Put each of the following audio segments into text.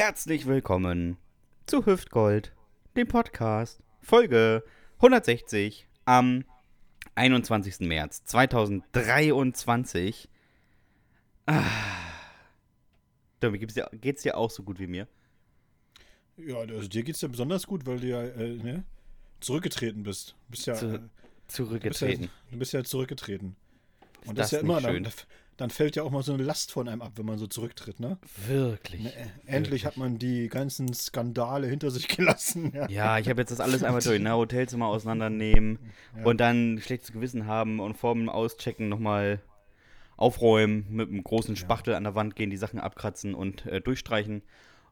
Herzlich willkommen zu Hüftgold, dem Podcast, Folge 160 am 21. März 2023. Ah. Domi, geht's dir, geht's dir auch so gut wie mir? Ja, also dir geht's ja besonders gut, weil du ja äh, ne, zurückgetreten bist. Du bist ja Zu- äh, Zurückgetreten. Du bist ja, du bist ja zurückgetreten. Und das das, ist ja nicht immer, schön? dann, dann fällt ja auch mal so eine Last von einem ab, wenn man so zurücktritt, ne? Wirklich. ne äh, endlich hat man die ganzen Skandale hinter sich gelassen. Ja. Ja, ich habe jetzt das alles einmal durch, ne? Hotelzimmer auseinandernehmen Ja. und dann schlechtes Gewissen haben und vorm Auschecken nochmal aufräumen, mit einem großen Spachtel an der Wand gehen, die Sachen abkratzen und äh, durchstreichen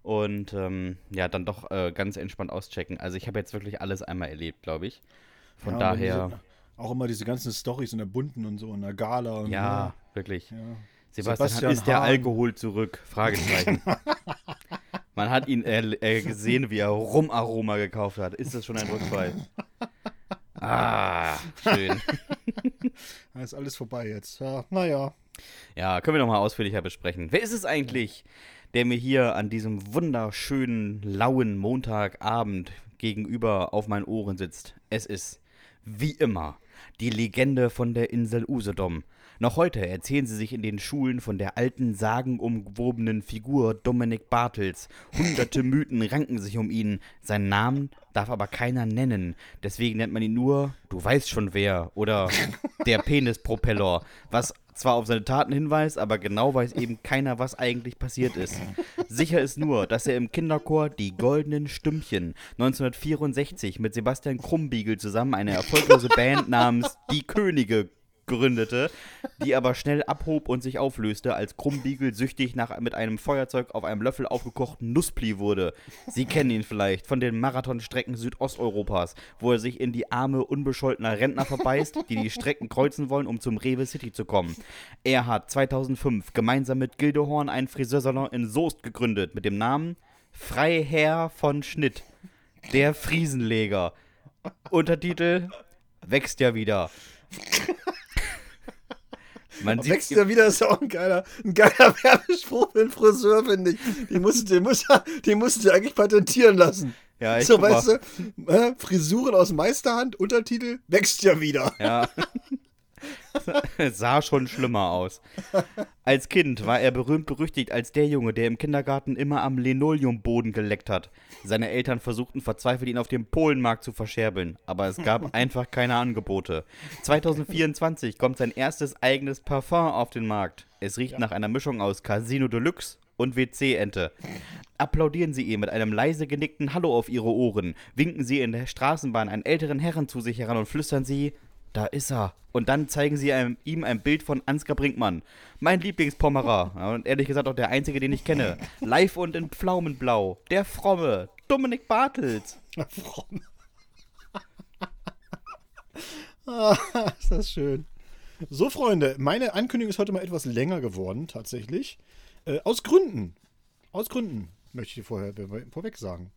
und ähm, ja, dann doch äh, ganz entspannt auschecken. Also ich habe jetzt wirklich alles einmal erlebt, glaube ich. Von Ja, daher, auch immer diese ganzen Stories in der Bunten und so, in der Gala. Und ja, wirklich. Ja. Sebastian, Sebastian ist der. Alkohol zurück? Fragezeichen. Man hat ihn äh, äh, gesehen, wie er Rumaroma gekauft hat. Ist das schon ein Rückfall? Ah, schön. Da ist alles vorbei jetzt. Ja, naja. Ja, können wir nochmal ausführlicher besprechen. Wer ist es eigentlich, der mir hier an diesem wunderschönen, lauen Montagabend gegenüber auf meinen Ohren sitzt? Es ist, wie immer, die Legende von der Insel Usedom. Noch heute erzählen sie sich in den Schulen von der alten, sagenumwobenen Figur Dominik Bartels. Hunderte Mythen ranken sich um ihn. Seinen Namen darf aber keiner nennen. Deswegen nennt man ihn nur, du weißt schon wer, oder der Penispropeller. Was zwar auf seine Taten hinweist, aber genau weiß eben keiner, was eigentlich passiert ist. Sicher ist nur, dass er im Kinderchor Die Goldenen Stümpchen 1964 mit Sebastian Krumbiegel zusammen eine erfolglose Band namens Die Könige gründete, die aber schnell abhob und sich auflöste, als Krumbiegel süchtig nach mit einem Feuerzeug auf einem Löffel aufgekochten Nusspli wurde. Sie kennen ihn vielleicht von den Marathonstrecken Südosteuropas, wo er sich in die Arme unbescholtener Rentner verbeißt, die die Strecken kreuzen wollen, um zum Rewe City zu kommen. Er hat 2005 gemeinsam mit Gildehorn einen Friseursalon in Soest gegründet mit dem Namen Freiherr von Schnitt, der Friesenleger. Untertitel Wächst ja wieder. Man sieht Wächst ja wieder, ist ja auch ein geiler, ein geiler Werbespruch für einen Friseur, finde ich. Die musst, den musst, den musst du eigentlich patentieren lassen. Ja, ich so, mal. weißt du, äh, Frisuren aus Meisterhand, Untertitel, wächst ja wieder. Ja. Es sah schon schlimmer aus. Als Kind war er berühmt berüchtigt als der Junge, der im Kindergarten immer am Linoleumboden geleckt hat. Seine Eltern versuchten verzweifelt, ihn auf dem Polenmarkt zu verscherbeln, aber es gab einfach keine Angebote. 2024 kommt sein erstes eigenes Parfum auf den Markt. Es riecht nach einer Mischung aus Casino Deluxe und WC-Ente. Applaudieren Sie ihm mit einem leise genickten Hallo auf Ihre Ohren, winken Sie in der Straßenbahn einen älteren Herren zu sich heran und flüstern Sie, da ist er. Und dann zeigen sie einem, ihm ein Bild von Ansgar Brinkmann. Mein Lieblingspommerer. Und ehrlich gesagt auch der einzige, den ich kenne. Live und in Pflaumenblau. Der fromme. Dominik Bartels. Fromm. ah, ist das schön. So, Freunde, meine Ankündigung ist heute mal etwas länger geworden, tatsächlich. Äh, aus Gründen. Aus Gründen, möchte ich dir vorher vorweg sagen.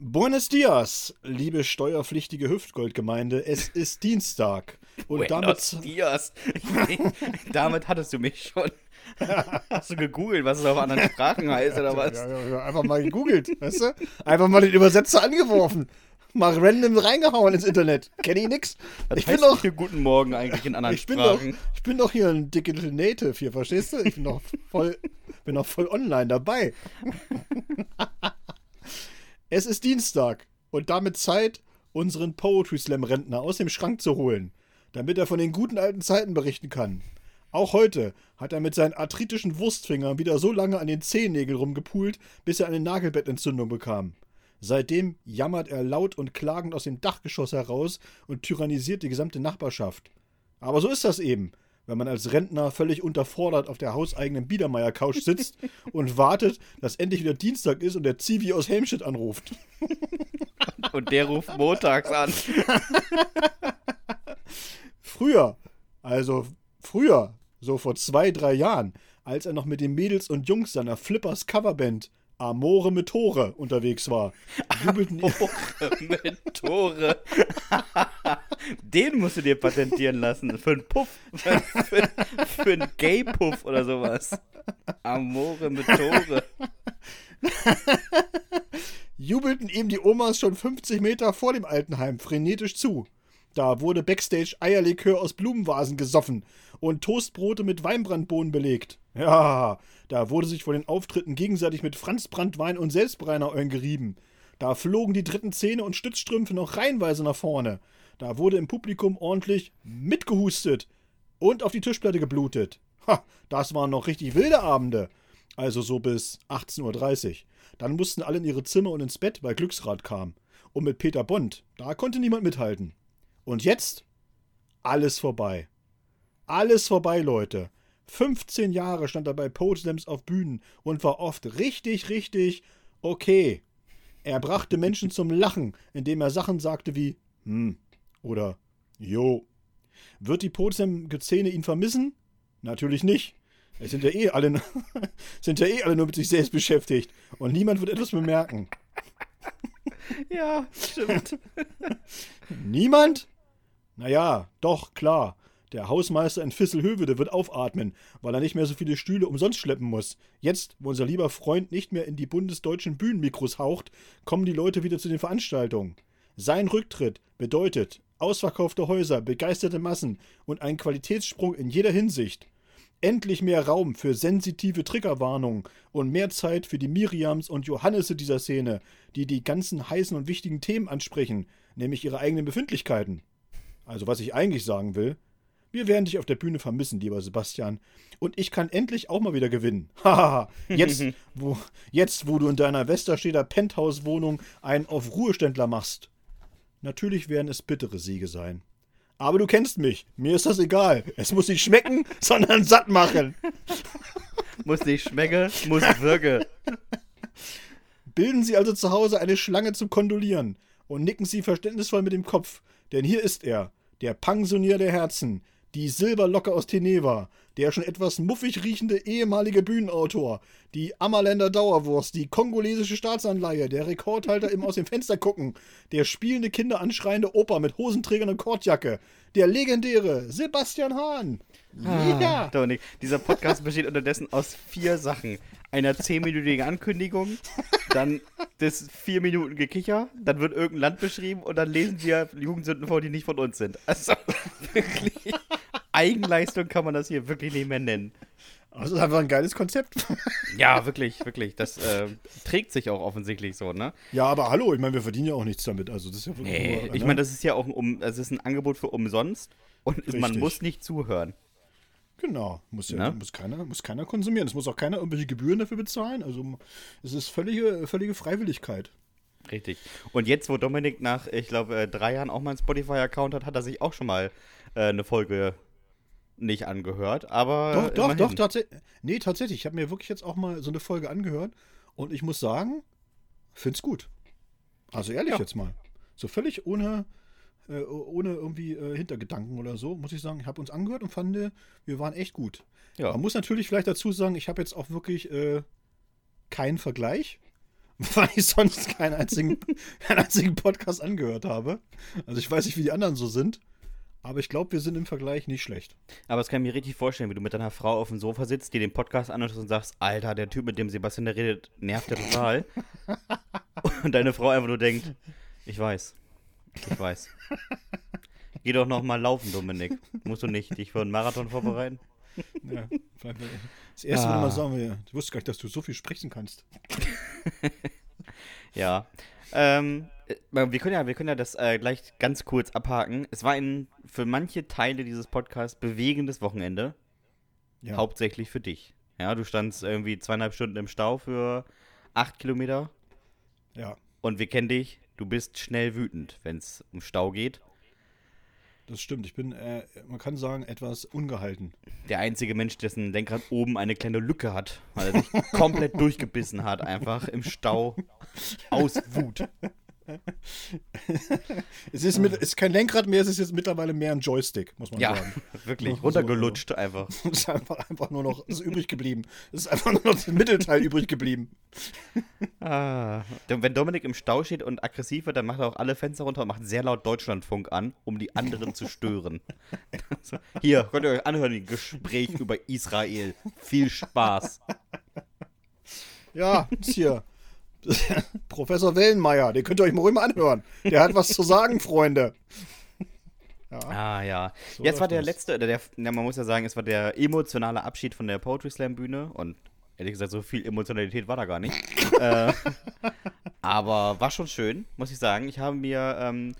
Buenos Dias, liebe steuerpflichtige Hüftgoldgemeinde. Es ist Dienstag. Und Buenos damit. Dias. damit hattest du mich schon. Hast du gegoogelt, was es auf anderen Sprachen heißt oder was? Ja, ja, ja, einfach mal gegoogelt, weißt du? Einfach mal den Übersetzer angeworfen. Mal random reingehauen ins Internet. Kenne ich nix. Was Ich bin doch. hier Guten Morgen eigentlich in anderen Ich bin, doch, Sprachen? ich bin doch hier ein Digital Native hier, verstehst du? Ich bin doch voll, bin doch voll online dabei. Es ist Dienstag und damit Zeit, unseren Poetry Slam Rentner aus dem Schrank zu holen, damit er von den guten alten Zeiten berichten kann. Auch heute hat er mit seinen arthritischen Wurstfingern wieder so lange an den Zehennägeln rumgepult, bis er eine Nagelbettentzündung bekam. Seitdem jammert er laut und klagend aus dem Dachgeschoss heraus und tyrannisiert die gesamte Nachbarschaft. Aber so ist das eben, wenn man als Rentner völlig unterfordert auf der hauseigenen Biedermeier-Couch sitzt und wartet, dass endlich wieder Dienstag ist und der Zivi aus Helmstedt anruft. Und der ruft montags an. Früher, also früher, so vor zwei, drei Jahren, als er noch mit den Mädels und Jungs seiner Flippers Coverband Amore mit Tore unterwegs war, jubelten mit Tore. Den musst du dir patentieren lassen. Für einen Puff. Für, für, für einen Gay-Puff oder sowas. Amore mit Tore. jubelten ihm die Omas schon 50 Meter vor dem Altenheim frenetisch zu. Da wurde backstage Eierlikör aus Blumenvasen gesoffen und Toastbrote mit Weinbrandbohnen belegt. Ja, da wurde sich vor den Auftritten gegenseitig mit Franzbrandwein und Selbstbrenneröl gerieben. Da flogen die dritten Zähne und Stützstrümpfe noch reihenweise nach vorne. Da wurde im Publikum ordentlich mitgehustet und auf die Tischplatte geblutet. Ha, das waren noch richtig wilde Abende. Also so bis 18.30 Uhr. Dann mussten alle in ihre Zimmer und ins Bett, weil Glücksrad kam. Und mit Peter Bond, da konnte niemand mithalten. Und jetzt? Alles vorbei. Alles vorbei, Leute. 15 Jahre stand er bei Poetslams auf Bühnen und war oft richtig, richtig okay. Er brachte Menschen zum Lachen, indem er Sachen sagte wie hm oder jo. Wird die Potsdam-Szene ihn vermissen? Natürlich nicht. Es sind ja eh alle, sind ja eh alle nur mit sich selbst beschäftigt und niemand wird etwas bemerken. Ja, stimmt. Niemand? Naja, doch, klar. Der Hausmeister in Visselhövede wird aufatmen, weil er nicht mehr so viele Stühle umsonst schleppen muss. Jetzt, wo unser lieber Freund nicht mehr in die bundesdeutschen Bühnenmikros haucht, kommen die Leute wieder zu den Veranstaltungen. Sein Rücktritt bedeutet ausverkaufte Häuser, begeisterte Massen und einen Qualitätssprung in jeder Hinsicht. Endlich mehr Raum für sensitive Triggerwarnungen und mehr Zeit für die Miriams und Johannese dieser Szene, die die ganzen heißen und wichtigen Themen ansprechen, nämlich ihre eigenen Befindlichkeiten. Also was ich eigentlich sagen will, wir werden dich auf der Bühne vermissen, lieber Sebastian. Und ich kann endlich auch mal wieder gewinnen. Haha, jetzt, wo, jetzt, wo du in deiner Westersteder Penthouse-Wohnung einen auf Ruheständler machst. Natürlich werden es bittere Siege sein. Aber du kennst mich. Mir ist das egal. Es muss nicht schmecken, sondern satt machen. muss nicht schmecken, muss wirken. Bilden Sie also zu Hause eine Schlange zum Kondolieren und nicken Sie verständnisvoll mit dem Kopf, denn hier ist er, der Pensionier der Herzen, die Silberlocke aus Teneva, der schon etwas muffig riechende ehemalige Bühnenautor, die Ammerländer Dauerwurst, die kongolesische Staatsanleihe, der Rekordhalter im Aus dem Fenster gucken, der spielende Kinder anschreiende Opa mit Hosenträgern und Kordjacke, der legendäre Sebastian Hahn. Ah, ja. Dominik, dieser Podcast besteht unterdessen aus vier Sachen. Einer zehnminütigen Ankündigung, dann das vier Minuten Gekicher, dann wird irgendein Land beschrieben und dann lesen wir Jugendsünden vor, die nicht von uns sind. Also wirklich. Eigenleistung kann man das hier wirklich nicht mehr nennen. Also das ist einfach ein geiles Konzept. Ja, wirklich, wirklich. Das äh, trägt sich auch offensichtlich so, ne? Ja, aber hallo, ich meine, wir verdienen ja auch nichts damit. Also das ist ja wirklich nee, nur, ich ne? meine, das ist ja auch ein, um, das ist ein Angebot für umsonst und Richtig. man muss nicht zuhören. Genau, muss, ja, ne? muss, keiner, muss keiner konsumieren. Es muss auch keiner irgendwelche Gebühren dafür bezahlen. Also es ist völlige, völlige Freiwilligkeit. Richtig. Und jetzt, wo Dominik nach, ich glaube, äh, drei Jahren auch mal einen Spotify-Account hat, hat er sich auch schon mal äh, eine Folge nicht angehört, aber. Doch, doch, immerhin. doch, tatsächlich. Nee, tatsächlich. Ich habe mir wirklich jetzt auch mal so eine Folge angehört und ich muss sagen, find's gut. Also ehrlich ja. jetzt mal. So völlig ohne, äh, ohne irgendwie äh, Hintergedanken oder so, muss ich sagen, ich habe uns angehört und fand, wir waren echt gut. Ja. Man muss natürlich vielleicht dazu sagen, ich habe jetzt auch wirklich äh, keinen Vergleich, weil ich sonst keinen einzigen, keinen einzigen Podcast angehört habe. Also ich weiß nicht, wie die anderen so sind. Aber ich glaube, wir sind im Vergleich nicht schlecht. Aber das kann ich mir richtig vorstellen, wie du mit deiner Frau auf dem Sofa sitzt, dir den Podcast anhörst und sagst, Alter, der Typ, mit dem Sebastian da redet, nervt ja total. und deine Frau einfach nur denkt, ich weiß. Ich weiß. Geh doch noch mal laufen, Dominik. Musst du nicht dich für einen Marathon vorbereiten? Ja, das erste, ah. wir sagen, wir, ich wusste gar nicht, dass du so viel sprechen kannst. ja. Ähm, äh, wir können ja, wir können ja das äh, gleich ganz kurz abhaken. Es war ein für manche Teile dieses Podcasts bewegendes Wochenende. Ja. Hauptsächlich für dich. Ja, du standst irgendwie zweieinhalb Stunden im Stau für acht Kilometer. Ja. Und wir kennen dich. Du bist schnell wütend, wenn es um Stau geht. Das stimmt. Ich bin, äh, man kann sagen, etwas ungehalten. Der einzige Mensch, dessen Lenkrad oben eine kleine Lücke hat, weil er sich komplett durchgebissen hat, einfach im Stau aus Wut. es ist, mit, ist kein Lenkrad mehr, es ist jetzt mittlerweile mehr ein Joystick, muss man ja, sagen. Ja, wirklich, runtergelutscht einfach. Es ist einfach, einfach nur noch ist übrig geblieben. Es ist einfach nur noch das Mittelteil übrig geblieben. Ah, wenn Dominik im Stau steht und aggressiv wird, dann macht er auch alle Fenster runter und macht sehr laut Deutschlandfunk an, um die anderen zu stören. Hier, könnt ihr euch anhören, ein Gespräch über Israel. Viel Spaß. Ja, hier. Professor Wellenmeier, den könnt ihr euch mal ruhig mal anhören. Der hat was zu sagen, Freunde. Ja. Ah, ja. So Jetzt war der das. letzte, oder der, ja, man muss ja sagen, es war der emotionale Abschied von der Poetry Slam Bühne und ehrlich gesagt, so viel Emotionalität war da gar nicht. äh, aber war schon schön, muss ich sagen. Ich habe mir ähm,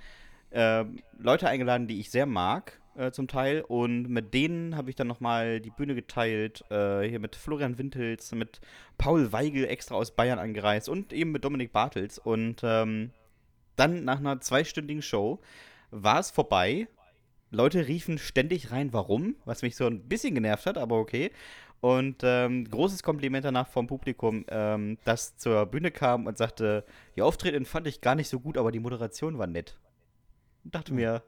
äh, Leute eingeladen, die ich sehr mag, äh, zum Teil. Und mit denen habe ich dann nochmal die Bühne geteilt. Äh, hier mit Florian Wintels, mit Paul Weigel extra aus Bayern angereist und eben mit Dominik Bartels. Und ähm, dann nach einer zweistündigen Show war es vorbei. Leute riefen ständig rein, warum, was mich so ein bisschen genervt hat, aber okay. Und ähm, großes Kompliment danach vom Publikum, ähm, das zur Bühne kam und sagte, die Auftreten fand ich gar nicht so gut, aber die Moderation war nett. Und dachte mir,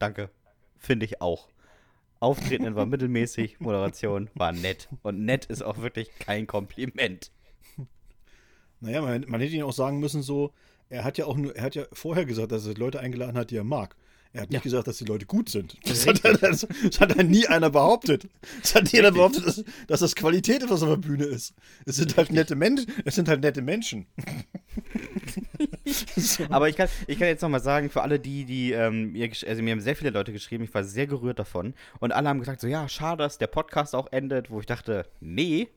danke, finde ich auch. Auftreten war mittelmäßig, Moderation war nett. Und nett ist auch wirklich kein Kompliment. Naja, man, man hätte ihn auch sagen müssen, so, er hat ja auch nur, er hat ja vorher gesagt, dass er Leute eingeladen hat, die er mag. Er hat nicht Ja. gesagt, dass die Leute gut sind. Das hat, er- das, das hat ja nie einer behauptet. Das hat nie einer behauptet, dass, dass das Qualität ist, was auf der Bühne ist. Es sind halt nette Menschen. Es sind halt nette Menschen. so. Aber ich kann, ich kann jetzt nochmal sagen, für alle die, die, ähm, mir, also mir haben sehr viele Leute geschrieben, ich war sehr gerührt davon. Und alle haben gesagt, so ja, schade, dass der Podcast auch endet, wo ich dachte, nee,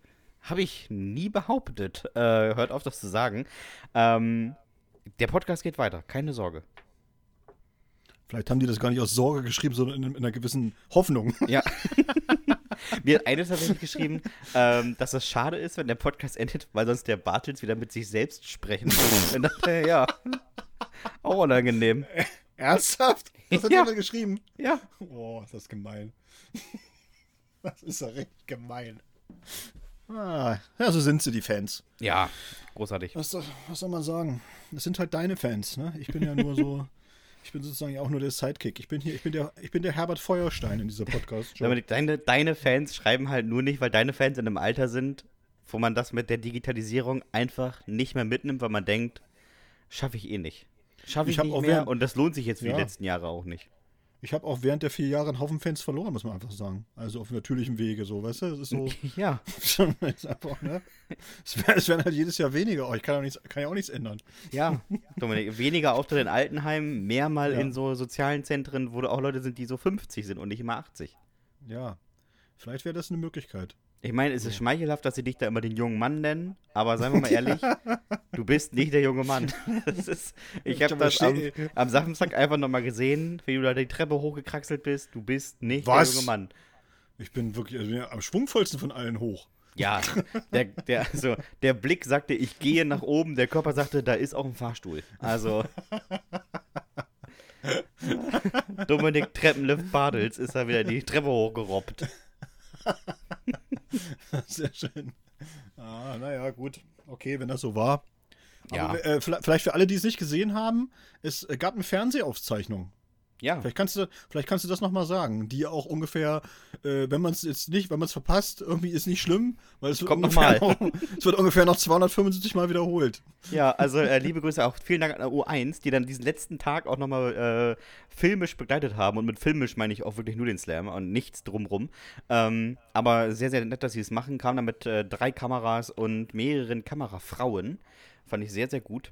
habe ich nie behauptet. Äh, hört auf, das zu sagen. Ähm, der Podcast geht weiter, keine Sorge. Vielleicht haben die das gar nicht aus Sorge geschrieben, sondern in, in einer gewissen Hoffnung. Ja. Mir hat eine tatsächlich geschrieben, ähm, dass es schade ist, wenn der Podcast endet, weil sonst der Bartels wieder mit sich selbst sprechen. Und dachte, ja, auch unangenehm. Ernsthaft? Das hat Ja. jemand geschrieben. Ja. Oh, ist das gemein. Das ist ja richtig gemein. Ah, ja, so sind sie, die Fans. Ja, großartig. Was, soll- was soll man sagen? Das sind halt deine Fans, ne? Ich bin ja nur so, ich bin sozusagen ja auch nur der Sidekick. Ich bin hier, ich bin der, ich bin der Herbert Feuerstein in dieser podcast -Show. Deine, deine Fans schreiben halt nur nicht, weil deine Fans in einem Alter sind, wo man das mit der Digitalisierung einfach nicht mehr mitnimmt, weil man denkt, schaffe ich eh nicht. Schaffe ich, Ich nicht auch mehr während- und das lohnt sich jetzt für Ja. die letzten Jahre auch nicht. Ich habe auch während der vier Jahre einen Haufen Fans verloren, muss man einfach sagen. Also auf natürlichem Wege, so, weißt du? Das ist so, Ja. schon ist einfach, ne? Es werden, es werden halt jedes Jahr weniger. Oh, ich kann, auch nichts, kann ja auch nichts ändern. Ja, Dominik, weniger Auftritte in Altenheimen, mehr mal Ja. in so sozialen Zentren, wo auch Leute sind, die so 50 sind und nicht immer 80. Ja, vielleicht wäre das eine Möglichkeit. Ich meine, es ist schmeichelhaft, dass sie dich da immer den jungen Mann nennen, aber seien wir mal ehrlich, du bist nicht der junge Mann. Ist, ich habe das am, am Samstag einfach nochmal gesehen, wie du da die Treppe hochgekraxelt bist. Du bist nicht Was? der junge Mann. Ich bin wirklich also, ja, am schwungvollsten von allen hoch. Ja, der, der, also, der Blick sagte, ich gehe nach oben, der Körper sagte, da ist auch ein Fahrstuhl. Also. Dominik Treppenlift Badels ist da wieder die Treppe hochgerobbt. Sehr schön. Ah, naja, gut. Okay, wenn das so war. Ja. Aber äh, vielleicht vielleicht für alle, die es nicht gesehen haben, es äh, gab eine Fernsehaufzeichnung. Ja. Vielleicht kannst du, vielleicht kannst du das nochmal sagen, die auch ungefähr, äh, wenn man es jetzt nicht, wenn man es verpasst, irgendwie ist nicht schlimm, weil es wird, Kommt ungefähr noch noch, es wird ungefähr noch 275 Mal wiederholt. Ja, also äh, liebe Grüße auch. Vielen Dank an der U1, die dann diesen letzten Tag auch nochmal äh, filmisch begleitet haben. Und mit filmisch meine ich auch wirklich nur den Slam und nichts drumrum. Ähm, aber sehr, sehr nett, dass sie es machen. Kam dann mit äh, drei Kameras und mehreren Kamerafrauen. Fand ich sehr, sehr gut.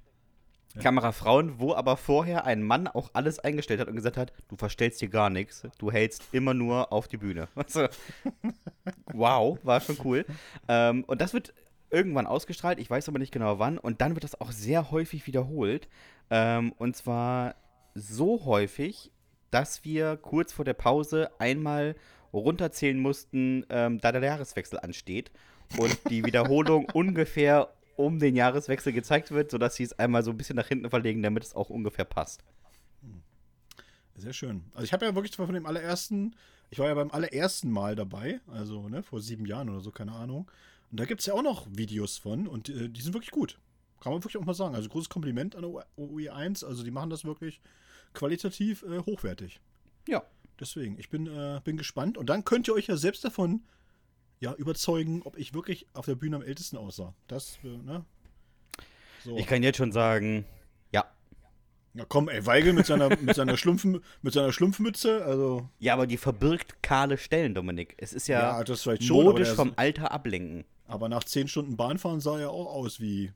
Kamerafrauen, wo aber vorher ein Mann auch alles eingestellt hat und gesagt hat, du verstellst hier gar nichts, du hältst immer nur auf die Bühne. Also, wow, war schon cool. Ähm, und das wird irgendwann ausgestrahlt, ich weiß aber nicht genau wann. Und dann wird das auch sehr häufig wiederholt. Ähm, und zwar so häufig, dass wir kurz vor der Pause einmal runterzählen mussten, ähm, da der Jahreswechsel ansteht. Und die Wiederholung ungefähr um den Jahreswechsel gezeigt wird, sodass sie es einmal so ein bisschen nach hinten verlegen, damit es auch ungefähr passt. Sehr schön. Also ich habe ja wirklich von dem allerersten, ich war ja beim allerersten Mal dabei, also ne, vor sieben Jahren oder so, keine Ahnung. Und da gibt es ja auch noch Videos von und äh, die sind wirklich gut. Kann man wirklich auch mal sagen. Also großes Kompliment an der OE1. Also die machen das wirklich qualitativ äh, hochwertig. Ja. Deswegen, ich bin, äh, bin gespannt. Und dann könnt ihr euch ja selbst davon ja, überzeugen, ob ich wirklich auf der Bühne am ältesten aussah. Das, äh, ne? So. Ich kann jetzt schon sagen, ja. Ja, komm, ey, Weigel mit seiner, mit seiner, Schlumpfen, mit seiner Schlumpfmütze, also. Ja, aber die verbirgt kahle Stellen, Dominik. Es ist ja, Ja, das vielleicht schon, modisch vom Alter ablenken. Aber nach zehn Stunden Bahnfahren sah er auch aus wie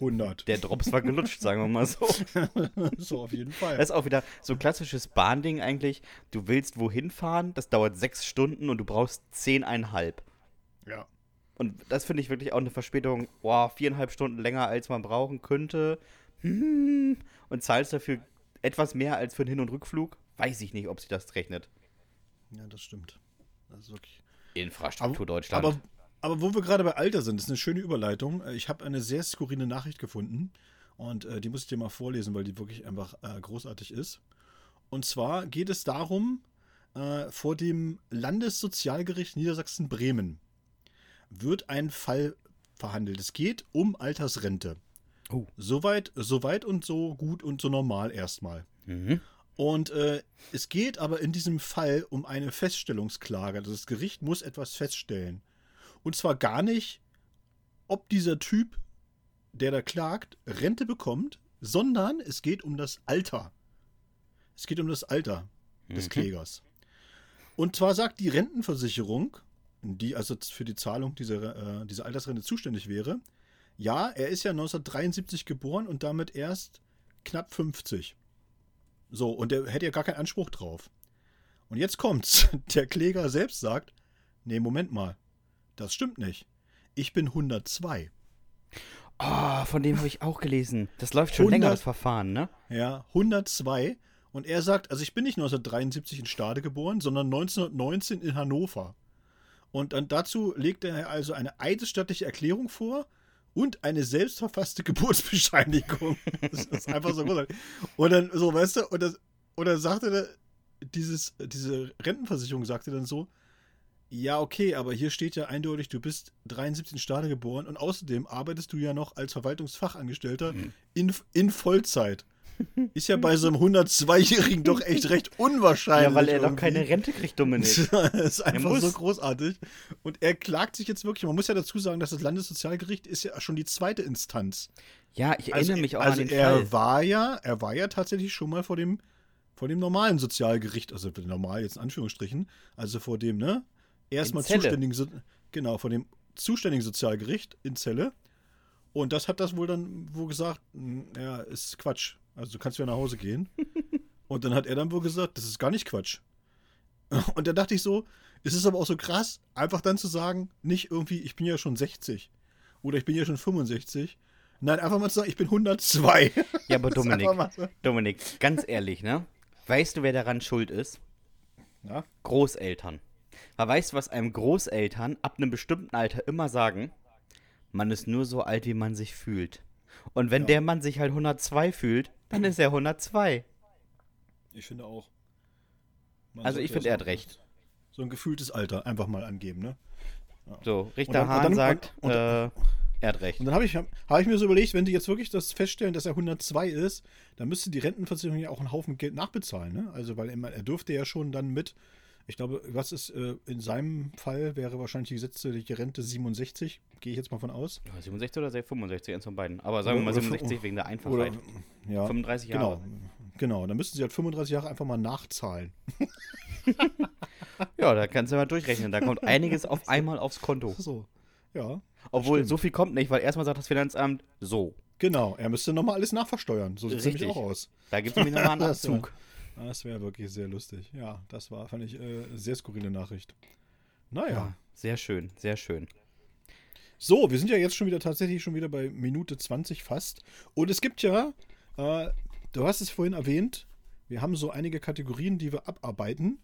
100. Der Drops war gelutscht, sagen wir mal so. so, auf jeden Fall. Das ist auch wieder so ein klassisches Bahnding eigentlich. Du willst wohin fahren, das dauert sechs Stunden und du brauchst zehneinhalb. ja. Und das finde ich wirklich auch eine Verspätung, boah, viereinhalb Stunden länger, als man brauchen könnte. Hm, Und zahlst dafür etwas mehr als für den Hin- und Rückflug? Weiß ich nicht, ob sich das rechnet. ja, das stimmt. Das ist wirklich. Infrastruktur Deutschland. Aber, aber wo wir gerade bei Alter sind, das ist eine schöne Überleitung. Äh, Ich habe eine sehr skurrile Nachricht gefunden und äh, die muss ich dir mal vorlesen, weil die wirklich einfach äh, großartig ist. Und zwar geht es darum, äh, vor dem Landessozialgericht Niedersachsen-Bremen wird ein Fall verhandelt. Es geht um Altersrente. Oh. Soweit, soweit und so gut und so normal erstmal. mhm. Und äh, es geht aber in diesem Fall um eine Feststellungsklage. Also das Gericht muss etwas feststellen. Und zwar gar nicht, ob dieser Typ, der da klagt, Rente bekommt, sondern es geht um das Alter. Es geht um das Alter des Mhm. Klägers. Und zwar sagt die Rentenversicherung, die also für die Zahlung dieser, äh, dieser Altersrente zuständig wäre, ja, er ist ja 1973 geboren und damit erst knapp 50. So, und der hätte ja gar keinen Anspruch drauf. Und jetzt kommt's. Der Kläger selbst sagt, nee, Moment mal. Das stimmt nicht. Ich bin 102. Oh, von dem habe ich auch gelesen. Das läuft schon 100 länger, das Verfahren, ne? Ja, 102. Und er sagt, also ich bin nicht 1973 in Stade geboren, sondern 1919 in Hannover. Und dann dazu legt er also eine eidesstattliche Erklärung vor und eine selbstverfasste Geburtsbescheinigung. Das ist einfach so großartig. Und dann, so, weißt du, und, das, und dann sagte der, dieses, diese Rentenversicherung sagte dann so, ja, okay, aber hier steht ja eindeutig, du bist 73 in Stade geboren und außerdem arbeitest du ja noch als Verwaltungsfachangestellter in, in Vollzeit. Ist ja bei so einem 102-Jährigen doch echt recht unwahrscheinlich. Ja, weil er doch irgendwie. keine Rente kriegt, Dominik. Das ist einfach muss. so großartig. Und er klagt sich jetzt wirklich, man muss ja dazu sagen, dass das Landessozialgericht ist ja schon die zweite Instanz. Ja, ich erinnere mich auch also an den er Fall. war ja, er war ja tatsächlich schon mal vor dem, vor dem normalen Sozialgericht, also normal jetzt in Anführungsstrichen, also vor dem, ne? Erstmal zuständigen, So- genau, vor dem zuständigen Sozialgericht in Celle. Und das hat das wohl dann wohl gesagt, "Hm, ja, ist Quatsch. Also du kannst wieder nach Hause gehen. Und dann hat er dann wohl gesagt, das ist gar nicht Quatsch. Und da dachte ich so, es ist aber auch so krass, einfach dann zu sagen, nicht irgendwie, ich bin ja schon 60 oder ich bin ja schon 65. Nein, einfach mal zu sagen, ich bin 102. Ja, aber Dominik, so. Dominik, ganz ehrlich, ne? Weißt du, wer daran schuld ist? Ja? Großeltern. Aber weißt du, was einem Großeltern ab einem bestimmten Alter immer sagen? Man ist nur so alt, wie man sich fühlt. Und wenn Ja. der Mann sich halt 102 fühlt, dann ist er 102. Ich finde auch. Man Also ich finde, er hat recht. So ein gefühltes Alter einfach mal angeben, ne? So, Richter dann- Hahn dann- sagt, und- äh, er hat recht. Und dann habe ich, hab ich mir so überlegt, wenn die jetzt wirklich das feststellen, dass er 102 ist, dann müsste die Rentenversicherung ja auch einen Haufen Geld nachbezahlen, ne? Also, weil er, er dürfte ja schon dann mit, ich glaube, was ist, äh, in seinem Fall wäre wahrscheinlich die gesetzliche Rente 67, gehe ich jetzt mal von aus. Ja, 67 oder 65, eins von beiden. Aber sagen wir mal Oder- 67 wegen der Oder, Einfachheit. ja, 35 Jahre. Genau, genau. Dann müssten sie halt 35 Jahre einfach mal nachzahlen. Ja, da kannst du mal durchrechnen. Da kommt einiges auf einmal aufs Konto. So, ja. Obwohl, Stimmt. so viel kommt nicht, weil erstmal sagt das Finanzamt, so. Genau, er müsste nochmal alles nachversteuern. So sieht es nämlich auch aus. Da gibt es nämlich nochmal einen Abzug. Das wäre wirklich sehr lustig. Ja, das war, fand ich, äh, sehr skurrile Nachricht. Naja. Ja, sehr schön, sehr schön. So, wir sind ja jetzt schon wieder tatsächlich schon wieder bei Minute 20 fast. Und es gibt ja, äh, du hast es vorhin erwähnt, wir haben so einige Kategorien, die wir abarbeiten.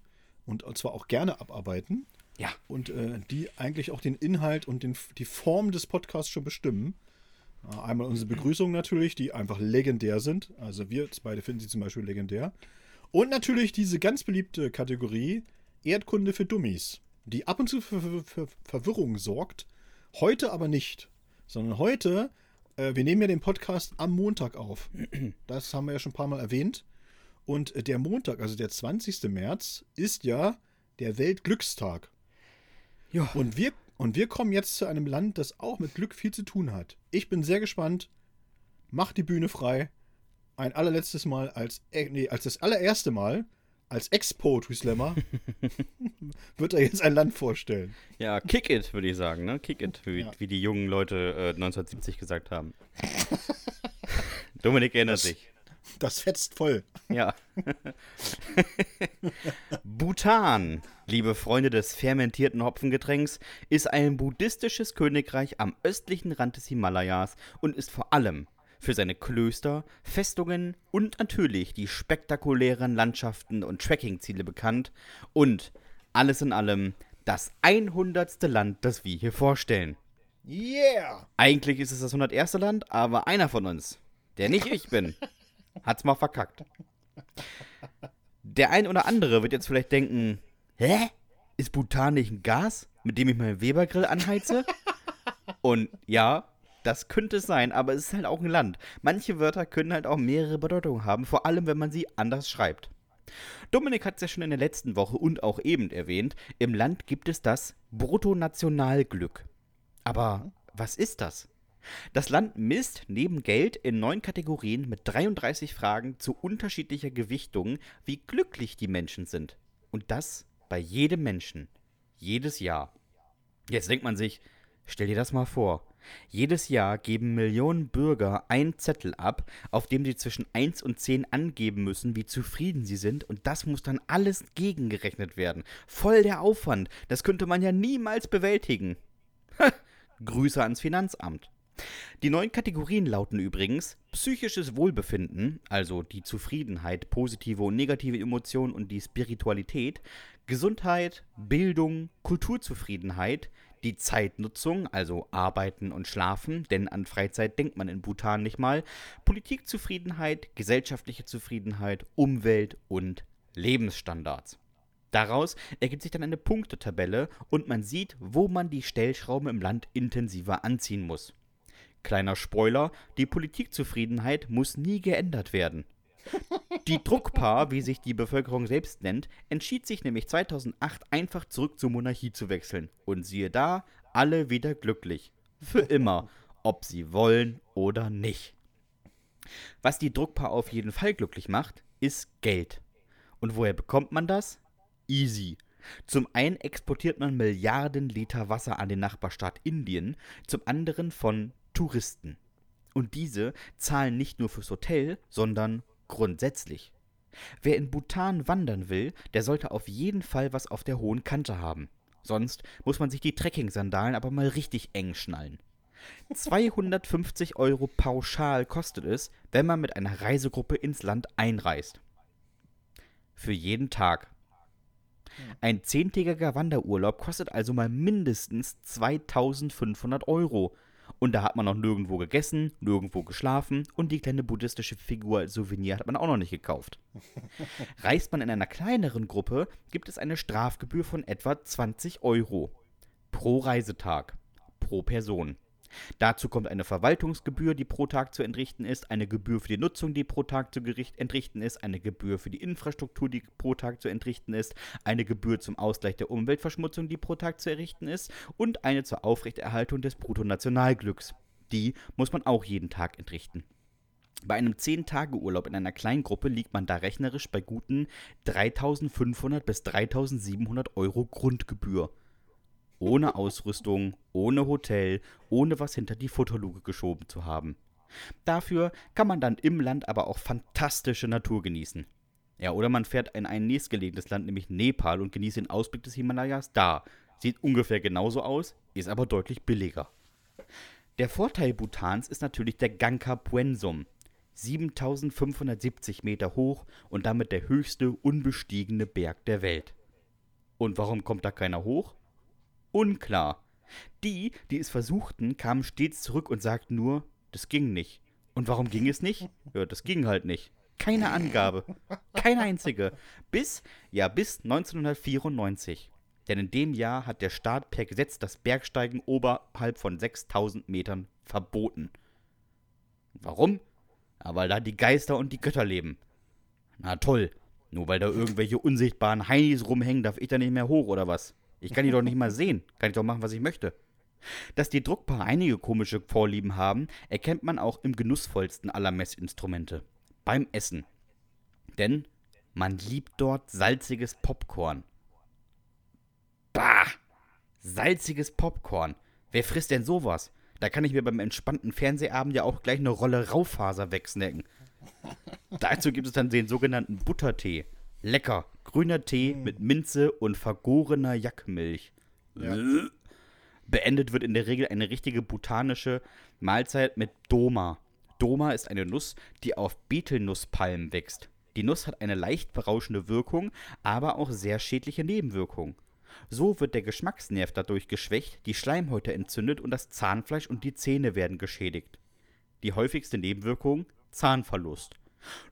Und zwar auch gerne abarbeiten. Ja. Und äh, die eigentlich auch den Inhalt und den, die Form des Podcasts schon bestimmen. Äh, einmal unsere Begrüßungen natürlich, die einfach legendär sind. Also wir beide finden sie zum Beispiel legendär. Und natürlich diese ganz beliebte Kategorie Erdkunde für Dummies, die ab und zu für, für, für Verwirrung sorgt. Heute aber nicht. Sondern heute, äh, wir nehmen ja den Podcast am Montag auf. Das haben wir ja schon ein paar Mal erwähnt. Und äh, der Montag, also der 20. März, ist ja der Weltglückstag. Ja. Und wir, und wir kommen jetzt zu einem Land, das auch mit Glück viel zu tun hat. Ich bin sehr gespannt. Mach die Bühne frei. Ein allerletztes Mal als, äh, nee, als das allererste Mal als Ex-Poetry Slammer wird er jetzt ein Land vorstellen. Ja, kick it, würde ich sagen, ne? Kick it, wie, Ja. wie die jungen Leute äh, 1970 gesagt haben. Dominik erinnert Das- sich. Das fetzt voll. Ja. Bhutan, liebe Freunde des fermentierten Hopfengetränks, ist ein buddhistisches Königreich am östlichen Rand des Himalayas und ist vor allem für seine Klöster, Festungen und natürlich die spektakulären Landschaften und Trekkingziele bekannt und alles in allem das 100. Land, das wir hier vorstellen. Yeah! Eigentlich ist es das 101. Land, aber einer von uns, der nicht ich bin, hat's mal verkackt. Der ein oder andere wird jetzt vielleicht denken, hä? Ist Bhutan nicht ein Gas, mit dem ich meinen Webergrill anheize? Und ja, das könnte sein, aber es ist halt auch ein Land. Manche Wörter können halt auch mehrere Bedeutungen haben, vor allem wenn man sie anders schreibt. Dominik hat es ja schon in der letzten Woche und auch eben erwähnt, im Land gibt es das Bruttonationalglück. Aber was ist das? Das Land misst neben Geld in neun Kategorien mit 33 Fragen zu unterschiedlicher Gewichtung, wie glücklich die Menschen sind. Und das bei jedem Menschen. Jedes Jahr. Jetzt denkt man sich, stell dir das mal vor. Jedes Jahr geben Millionen Bürger einen Zettel ab, auf dem sie zwischen 1 und 10 angeben müssen, wie zufrieden sie sind, und das muss dann alles gegengerechnet werden. Voll der Aufwand. Das könnte man ja niemals bewältigen. Grüße ans Finanzamt. Die neuen Kategorien lauten übrigens psychisches Wohlbefinden, also die Zufriedenheit, positive und negative Emotionen und die Spiritualität, Gesundheit, Bildung, Kulturzufriedenheit, die Zeitnutzung, also Arbeiten und Schlafen, denn an Freizeit denkt man in Bhutan nicht mal, Politikzufriedenheit, gesellschaftliche Zufriedenheit, Umwelt und Lebensstandards. Daraus ergibt sich dann eine Punktetabelle und man sieht, wo man die Stellschrauben im Land intensiver anziehen muss. Kleiner Spoiler, die Politikzufriedenheit muss nie geändert werden. Die Druckpaar, wie sich die Bevölkerung selbst nennt, entschied sich nämlich 2008 einfach zurück zur Monarchie zu wechseln. Und siehe da, alle wieder glücklich. Für immer, ob sie wollen oder nicht. Was die Druckpaar auf jeden Fall glücklich macht, ist Geld. Und woher bekommt man das? Easy. Zum einen exportiert man Milliarden Liter Wasser an den Nachbarstaat Indien, zum anderen von Touristen. Und diese zahlen nicht nur fürs Hotel, sondern grundsätzlich. Wer in Bhutan wandern will, der sollte auf jeden Fall was auf der hohen Kante haben. Sonst muss man sich die Trekking-Sandalen aber mal richtig eng schnallen. 250 Euro pauschal kostet es, wenn man mit einer Reisegruppe ins Land einreist. Für jeden Tag. Ein zehntägiger Wanderurlaub kostet also mal mindestens 2500 Euro. Und da hat man noch nirgendwo gegessen, nirgendwo geschlafen und die kleine buddhistische Figur als Souvenir hat man auch noch nicht gekauft. Reist man in einer kleineren Gruppe, gibt es eine Strafgebühr von etwa 20 Euro. Pro Reisetag. Pro Person. Dazu kommt eine Verwaltungsgebühr, die pro Tag zu entrichten ist, eine Gebühr für die Nutzung, die pro Tag zu entrichten ist, eine Gebühr für die Infrastruktur, die pro Tag zu entrichten ist, eine Gebühr zum Ausgleich der Umweltverschmutzung, die pro Tag zu errichten ist und eine zur Aufrechterhaltung des Bruttonationalglücks. Die muss man auch jeden Tag entrichten. Bei einem 10-Tage-Urlaub in einer Kleingruppe liegt man da rechnerisch bei guten 3500 bis 3700 Euro Grundgebühr. Ohne Ausrüstung, ohne Hotel, ohne was hinter die Futterluke geschoben zu haben. Dafür kann man dann im Land aber auch fantastische Natur genießen. Ja, oder man fährt in ein nächstgelegenes Land, nämlich Nepal, und genießt den Ausblick des Himalayas da. Sieht ungefähr genauso aus, ist aber deutlich billiger. Der Vorteil Bhutans ist natürlich der Gangkar Puensum. 7570 Meter hoch und damit der höchste unbestiegene Berg der Welt. Und warum kommt da keiner hoch? Unklar. Die, die es versuchten, kamen stets zurück und sagten nur, das ging nicht. Und warum ging es nicht? Ja, das ging halt nicht. Keine Angabe. Keine einzige. Bis, ja, bis 1994. Denn in dem Jahr hat der Staat per Gesetz das Bergsteigen oberhalb von 6000 Metern verboten. Warum? Ja, weil da die Geister und die Götter leben. Na toll. Nur weil da irgendwelche unsichtbaren Heinis rumhängen, darf ich da nicht mehr hoch, oder was? Ich kann die doch nicht mal sehen. Kann ich doch machen, was ich möchte. Dass die Druckpaare einige komische Vorlieben haben, erkennt man auch im genussvollsten aller Messinstrumente. Beim Essen. Denn Man liebt dort salziges Popcorn. Bah! Salziges Popcorn. Wer frisst denn sowas? Da kann ich mir beim entspannten Fernsehabend ja auch gleich eine Rolle Raufaser wegsnacken. Dazu gibt es dann den sogenannten Buttertee. Lecker. Grüner Tee mit Minze und vergorener Jackmilch. Ja. Beendet wird in der Regel eine richtige botanische Mahlzeit mit Doma. Doma ist eine Nuss, die auf Betelnusspalmen wächst. Die Nuss hat eine leicht berauschende Wirkung, aber auch sehr schädliche Nebenwirkungen. So wird der Geschmacksnerv dadurch geschwächt, die Schleimhäute entzündet und das Zahnfleisch und die Zähne werden geschädigt. Die häufigste Nebenwirkung? Zahnverlust.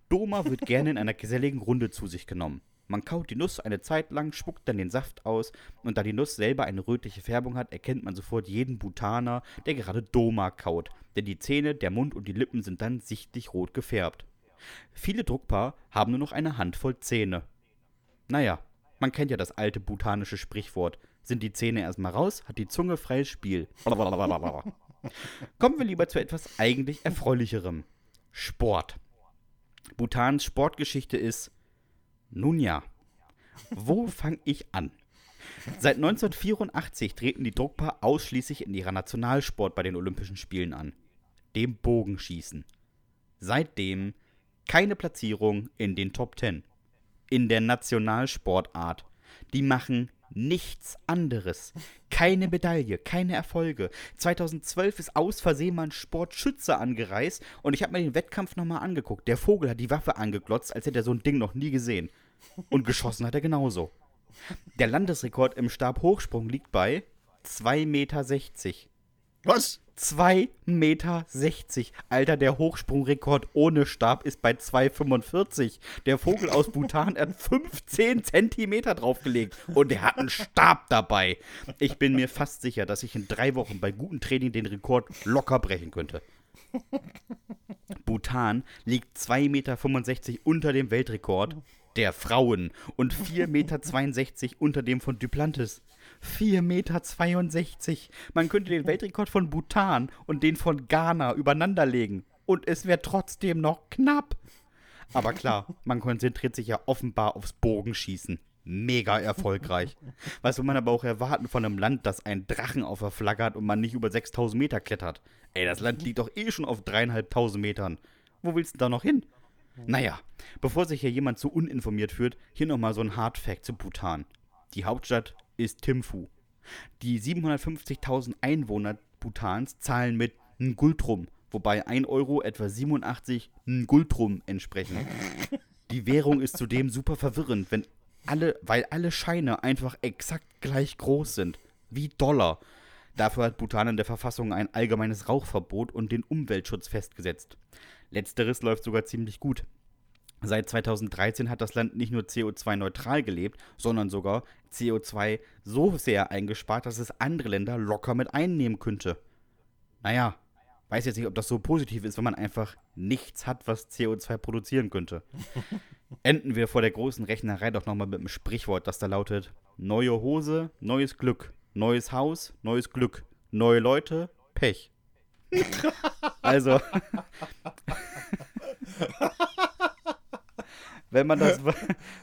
Doma wird gerne in einer geselligen Runde zu sich genommen. Man kaut die Nuss eine Zeit lang, spuckt dann den Saft aus und da die Nuss selber eine rötliche Färbung hat, erkennt man sofort jeden Bhutaner, der gerade Doma kaut, denn die Zähne, der Mund und die Lippen sind dann sichtlich rot gefärbt. Viele Druckpaar haben nur noch eine Handvoll Zähne. Naja, man kennt ja das alte bhutanische Sprichwort. Sind die Zähne erstmal raus, hat die Zunge freies Spiel. Kommen wir lieber zu etwas eigentlich Erfreulicherem. Sport. Bhutans Sportgeschichte ist, nun ja, wo fange ich an? Seit 1984 treten die Druckpaar ausschließlich in ihrer Nationalsport bei den Olympischen Spielen an, dem Bogenschießen. Seitdem keine Platzierung in den Top Ten. In der Nationalsportart. Die machen nichts anderes. Keine Medaille, keine Erfolge. 2012 ist aus Versehen mal ein Sportschütze angereist und ich habe mir den Wettkampf nochmal angeguckt. Der Vogel hat die Waffe angeglotzt, als hätte er so ein Ding noch nie gesehen. Und geschossen hat er genauso. Der Landesrekord im Stabhochsprung liegt bei 2,60 Meter. Was? 2,60 Meter. Alter, der Hochsprungrekord ohne Stab ist bei 2,45. Der Vogel aus Bhutan hat 15 Zentimeter draufgelegt und er hat einen Stab dabei. Ich bin mir fast sicher, dass ich in drei Wochen bei gutem Training den Rekord locker brechen könnte. Bhutan liegt 2,65 Meter unter dem Weltrekord der Frauen und 4,62 Meter unter dem von Duplantis. 4,62 Meter. Man könnte den Weltrekord von Bhutan und den von Ghana übereinanderlegen. Und es wäre trotzdem noch knapp. Aber klar, man konzentriert sich ja offenbar aufs Bogenschießen. Mega erfolgreich. Was will man aber auch erwarten von einem Land, das einen Drachen auf der Flagge hat und man nicht über 6000 Meter klettert? Ey, das Land liegt doch eh schon auf dreieinhalbtausend Metern. Wo willst du da noch hin? Naja, bevor sich hier jemand zu uninformiert fühlt, hier nochmal so ein Hardfact zu Bhutan. Die Hauptstadt ist Thimphu. Die 750.000 Einwohner Bhutans zahlen mit Ngultrum, wobei 1 Euro etwa 87 Ngultrum entsprechen. Die Währung ist zudem super verwirrend, wenn alle, weil alle Scheine einfach exakt gleich groß sind, wie Dollar. Dafür hat Bhutan in der Verfassung ein allgemeines Rauchverbot und den Umweltschutz festgesetzt. Letzteres läuft sogar ziemlich gut. Seit 2013 hat das Land nicht nur CO2-neutral gelebt, sondern sogar CO2 so sehr eingespart, dass es andere Länder locker mit einnehmen könnte. Naja, weiß jetzt nicht, ob das so positiv ist, wenn man einfach nichts hat, was CO2 produzieren könnte. Enden wir vor der großen Rechnerei doch nochmal mit einem Sprichwort, das da lautet: Neue Hose, neues Glück. Neues Haus, neues Glück. Neue Leute, Pech. Also. wenn, man das,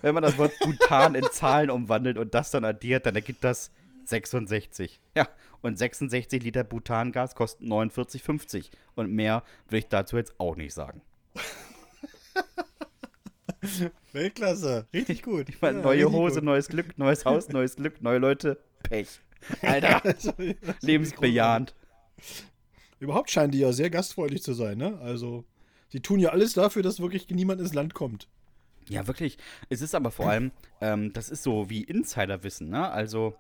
wenn man das Wort Bhutan in Zahlen umwandelt und das dann addiert, dann ergibt das 66. Ja, und 66 Liter Butangas kosten 49,50. Und mehr will ich dazu jetzt auch nicht sagen. Weltklasse, richtig gut. Ich meine, Ja, neue Hose, gut. neues Glück, neues Haus, neues Glück, neue Leute, Pech. Alter, lebensbejahend. Überhaupt scheinen die ja sehr gastfreundlich zu sein, ne? Also, die tun ja alles dafür, dass wirklich niemand ins Land kommt. Ja, wirklich. Es ist aber vor allem, ähm, das ist so wie Insiderwissen, ne? Also,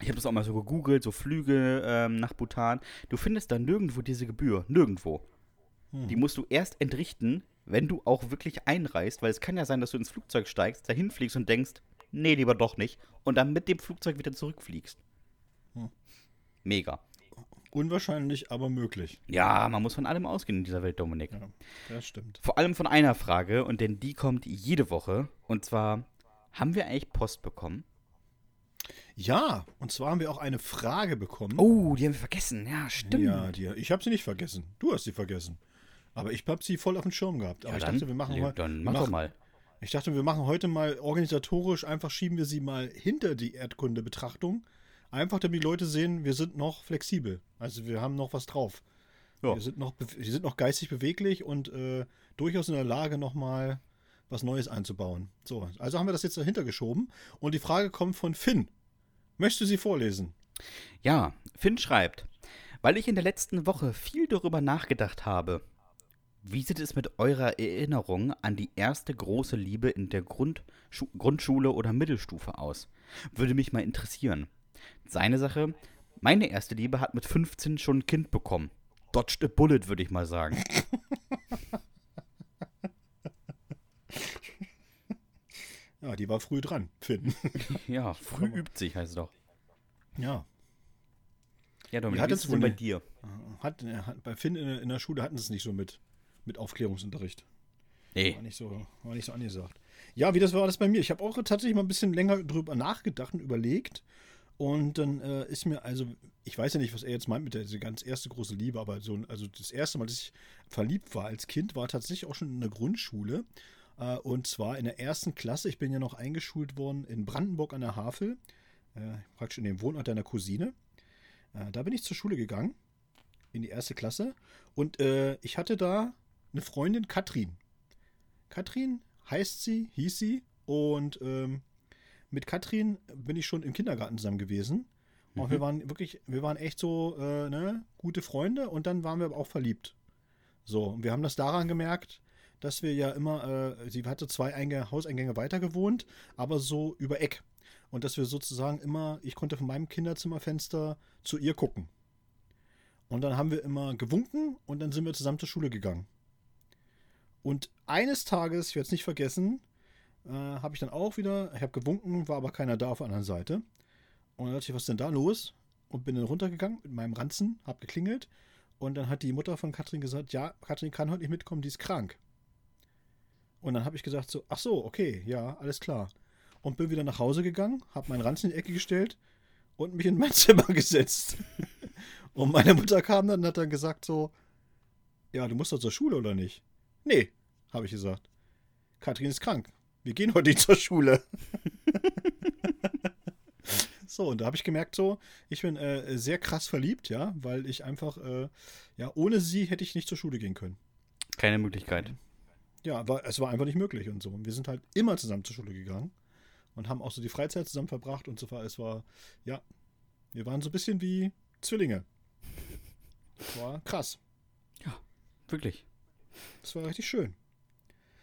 ich habe das auch mal so gegoogelt, so Flüge ähm, nach Bhutan. Du findest da nirgendwo diese Gebühr. Nirgendwo. Die musst du erst entrichten, wenn du auch wirklich einreist, weil es kann ja sein, dass du ins Flugzeug steigst, dahin fliegst und denkst, nee, lieber doch nicht, und dann mit dem Flugzeug wieder zurückfliegst. Mega. Unwahrscheinlich, aber möglich. Ja, man muss von allem ausgehen in dieser Welt, Dominik. Ja, das stimmt. Vor allem von einer Frage, und denn die kommt jede Woche. Und zwar, haben wir eigentlich Post bekommen? Ja, und zwar haben wir auch eine Frage bekommen. Oh, die haben wir vergessen. Ja, stimmt. Ja, die, ich habe sie nicht vergessen. Du hast sie vergessen. Aber ich habe sie voll auf dem Schirm gehabt. Aber Ja, ich dann, dachte, wir machen mal. dann mach doch mal. Ich dachte, wir machen heute mal organisatorisch, einfach schieben wir sie mal hinter die Erdkunde-Betrachtung. Einfach, damit die Leute sehen, wir sind noch flexibel. Also wir haben noch was drauf. Ja. Wir, sind noch, wir sind noch geistig beweglich und äh, durchaus in der Lage, nochmal was Neues einzubauen. So, also haben wir das jetzt dahinter geschoben. Und die Frage kommt von Finn. Möchtest du sie vorlesen? Ja, Finn schreibt, weil ich in der letzten Woche viel darüber nachgedacht habe. Wie sieht es mit eurer Erinnerung an die erste große Liebe in der Grundschu Grundschule oder Mittelstufe aus? Würde mich mal interessieren. Seine Sache, meine erste Liebe hat mit 15 schon ein Kind bekommen. Dodged a bullet, würde ich mal sagen. Ja, die war früh dran, Finn. Ja, früh übt sich, heißt es doch. ja. Ja, Dominik, Wie hat es ist es denn bei dir? Hat, hat, bei Finn in, in der Schule hatten sie es nicht so mit, mit Aufklärungsunterricht. Nee, War nicht so, war nicht so angesagt. Ja, wie das war das bei mir. Ich habe auch tatsächlich mal ein bisschen länger drüber nachgedacht und überlegt. Und dann äh, ist mir, also, ich weiß ja nicht, was er jetzt meint mit der ganz erste große Liebe, aber so, also das erste Mal, dass ich verliebt war als Kind, war tatsächlich auch schon in der Grundschule. Äh, und zwar in der ersten Klasse. Ich bin ja noch eingeschult worden in Brandenburg an der Havel, äh, praktisch in dem Wohnort deiner Cousine. Äh, da bin ich zur Schule gegangen, in die erste Klasse. Und äh, ich hatte da eine Freundin, Katrin. Katrin heißt sie, hieß sie. Und ähm, mit Katrin bin ich schon im Kindergarten zusammen gewesen. Und wir waren wirklich, wir waren echt so äh, ne, gute Freunde und dann waren wir aber auch verliebt. So, und wir haben das daran gemerkt, dass wir ja immer, äh, sie hatte zwei Einge Hauseingänge weiter gewohnt, aber so über Eck. Und dass wir sozusagen immer, ich konnte von meinem Kinderzimmerfenster zu ihr gucken. Und dann haben wir immer gewunken und dann sind wir zusammen zur Schule gegangen. Und eines Tages, ich werde es nicht vergessen, äh, habe ich dann auch wieder, ich habe gewunken, war aber keiner da auf der anderen Seite. Und dann dachte ich, was ist denn da los? Und bin dann runtergegangen mit meinem Ranzen, habe geklingelt. Und dann hat die Mutter von Katrin gesagt, ja, Katrin kann heute nicht mitkommen, die ist krank. Und dann habe ich gesagt so, ach so, okay, ja, alles klar. Und bin wieder nach Hause gegangen, habe meinen Ranzen in die Ecke gestellt und mich in mein Zimmer gesetzt. und meine Mutter kam dann und hat dann gesagt so, ja, du musst doch zur Schule oder nicht? Nee, habe ich gesagt. Katrin ist krank. Wir gehen heute nicht zur Schule. so, und da habe ich gemerkt, so, ich bin äh, sehr krass verliebt, ja, weil ich einfach, äh, ja, ohne sie hätte ich nicht zur Schule gehen können. keine Möglichkeit. Ja, war, es war einfach nicht möglich und so. Und wir sind halt immer zusammen zur Schule gegangen und haben auch so die Freizeit zusammen verbracht und so weiter. Es war, ja, wir waren so ein bisschen wie Zwillinge. Das war krass. Wirklich. Das war richtig schön.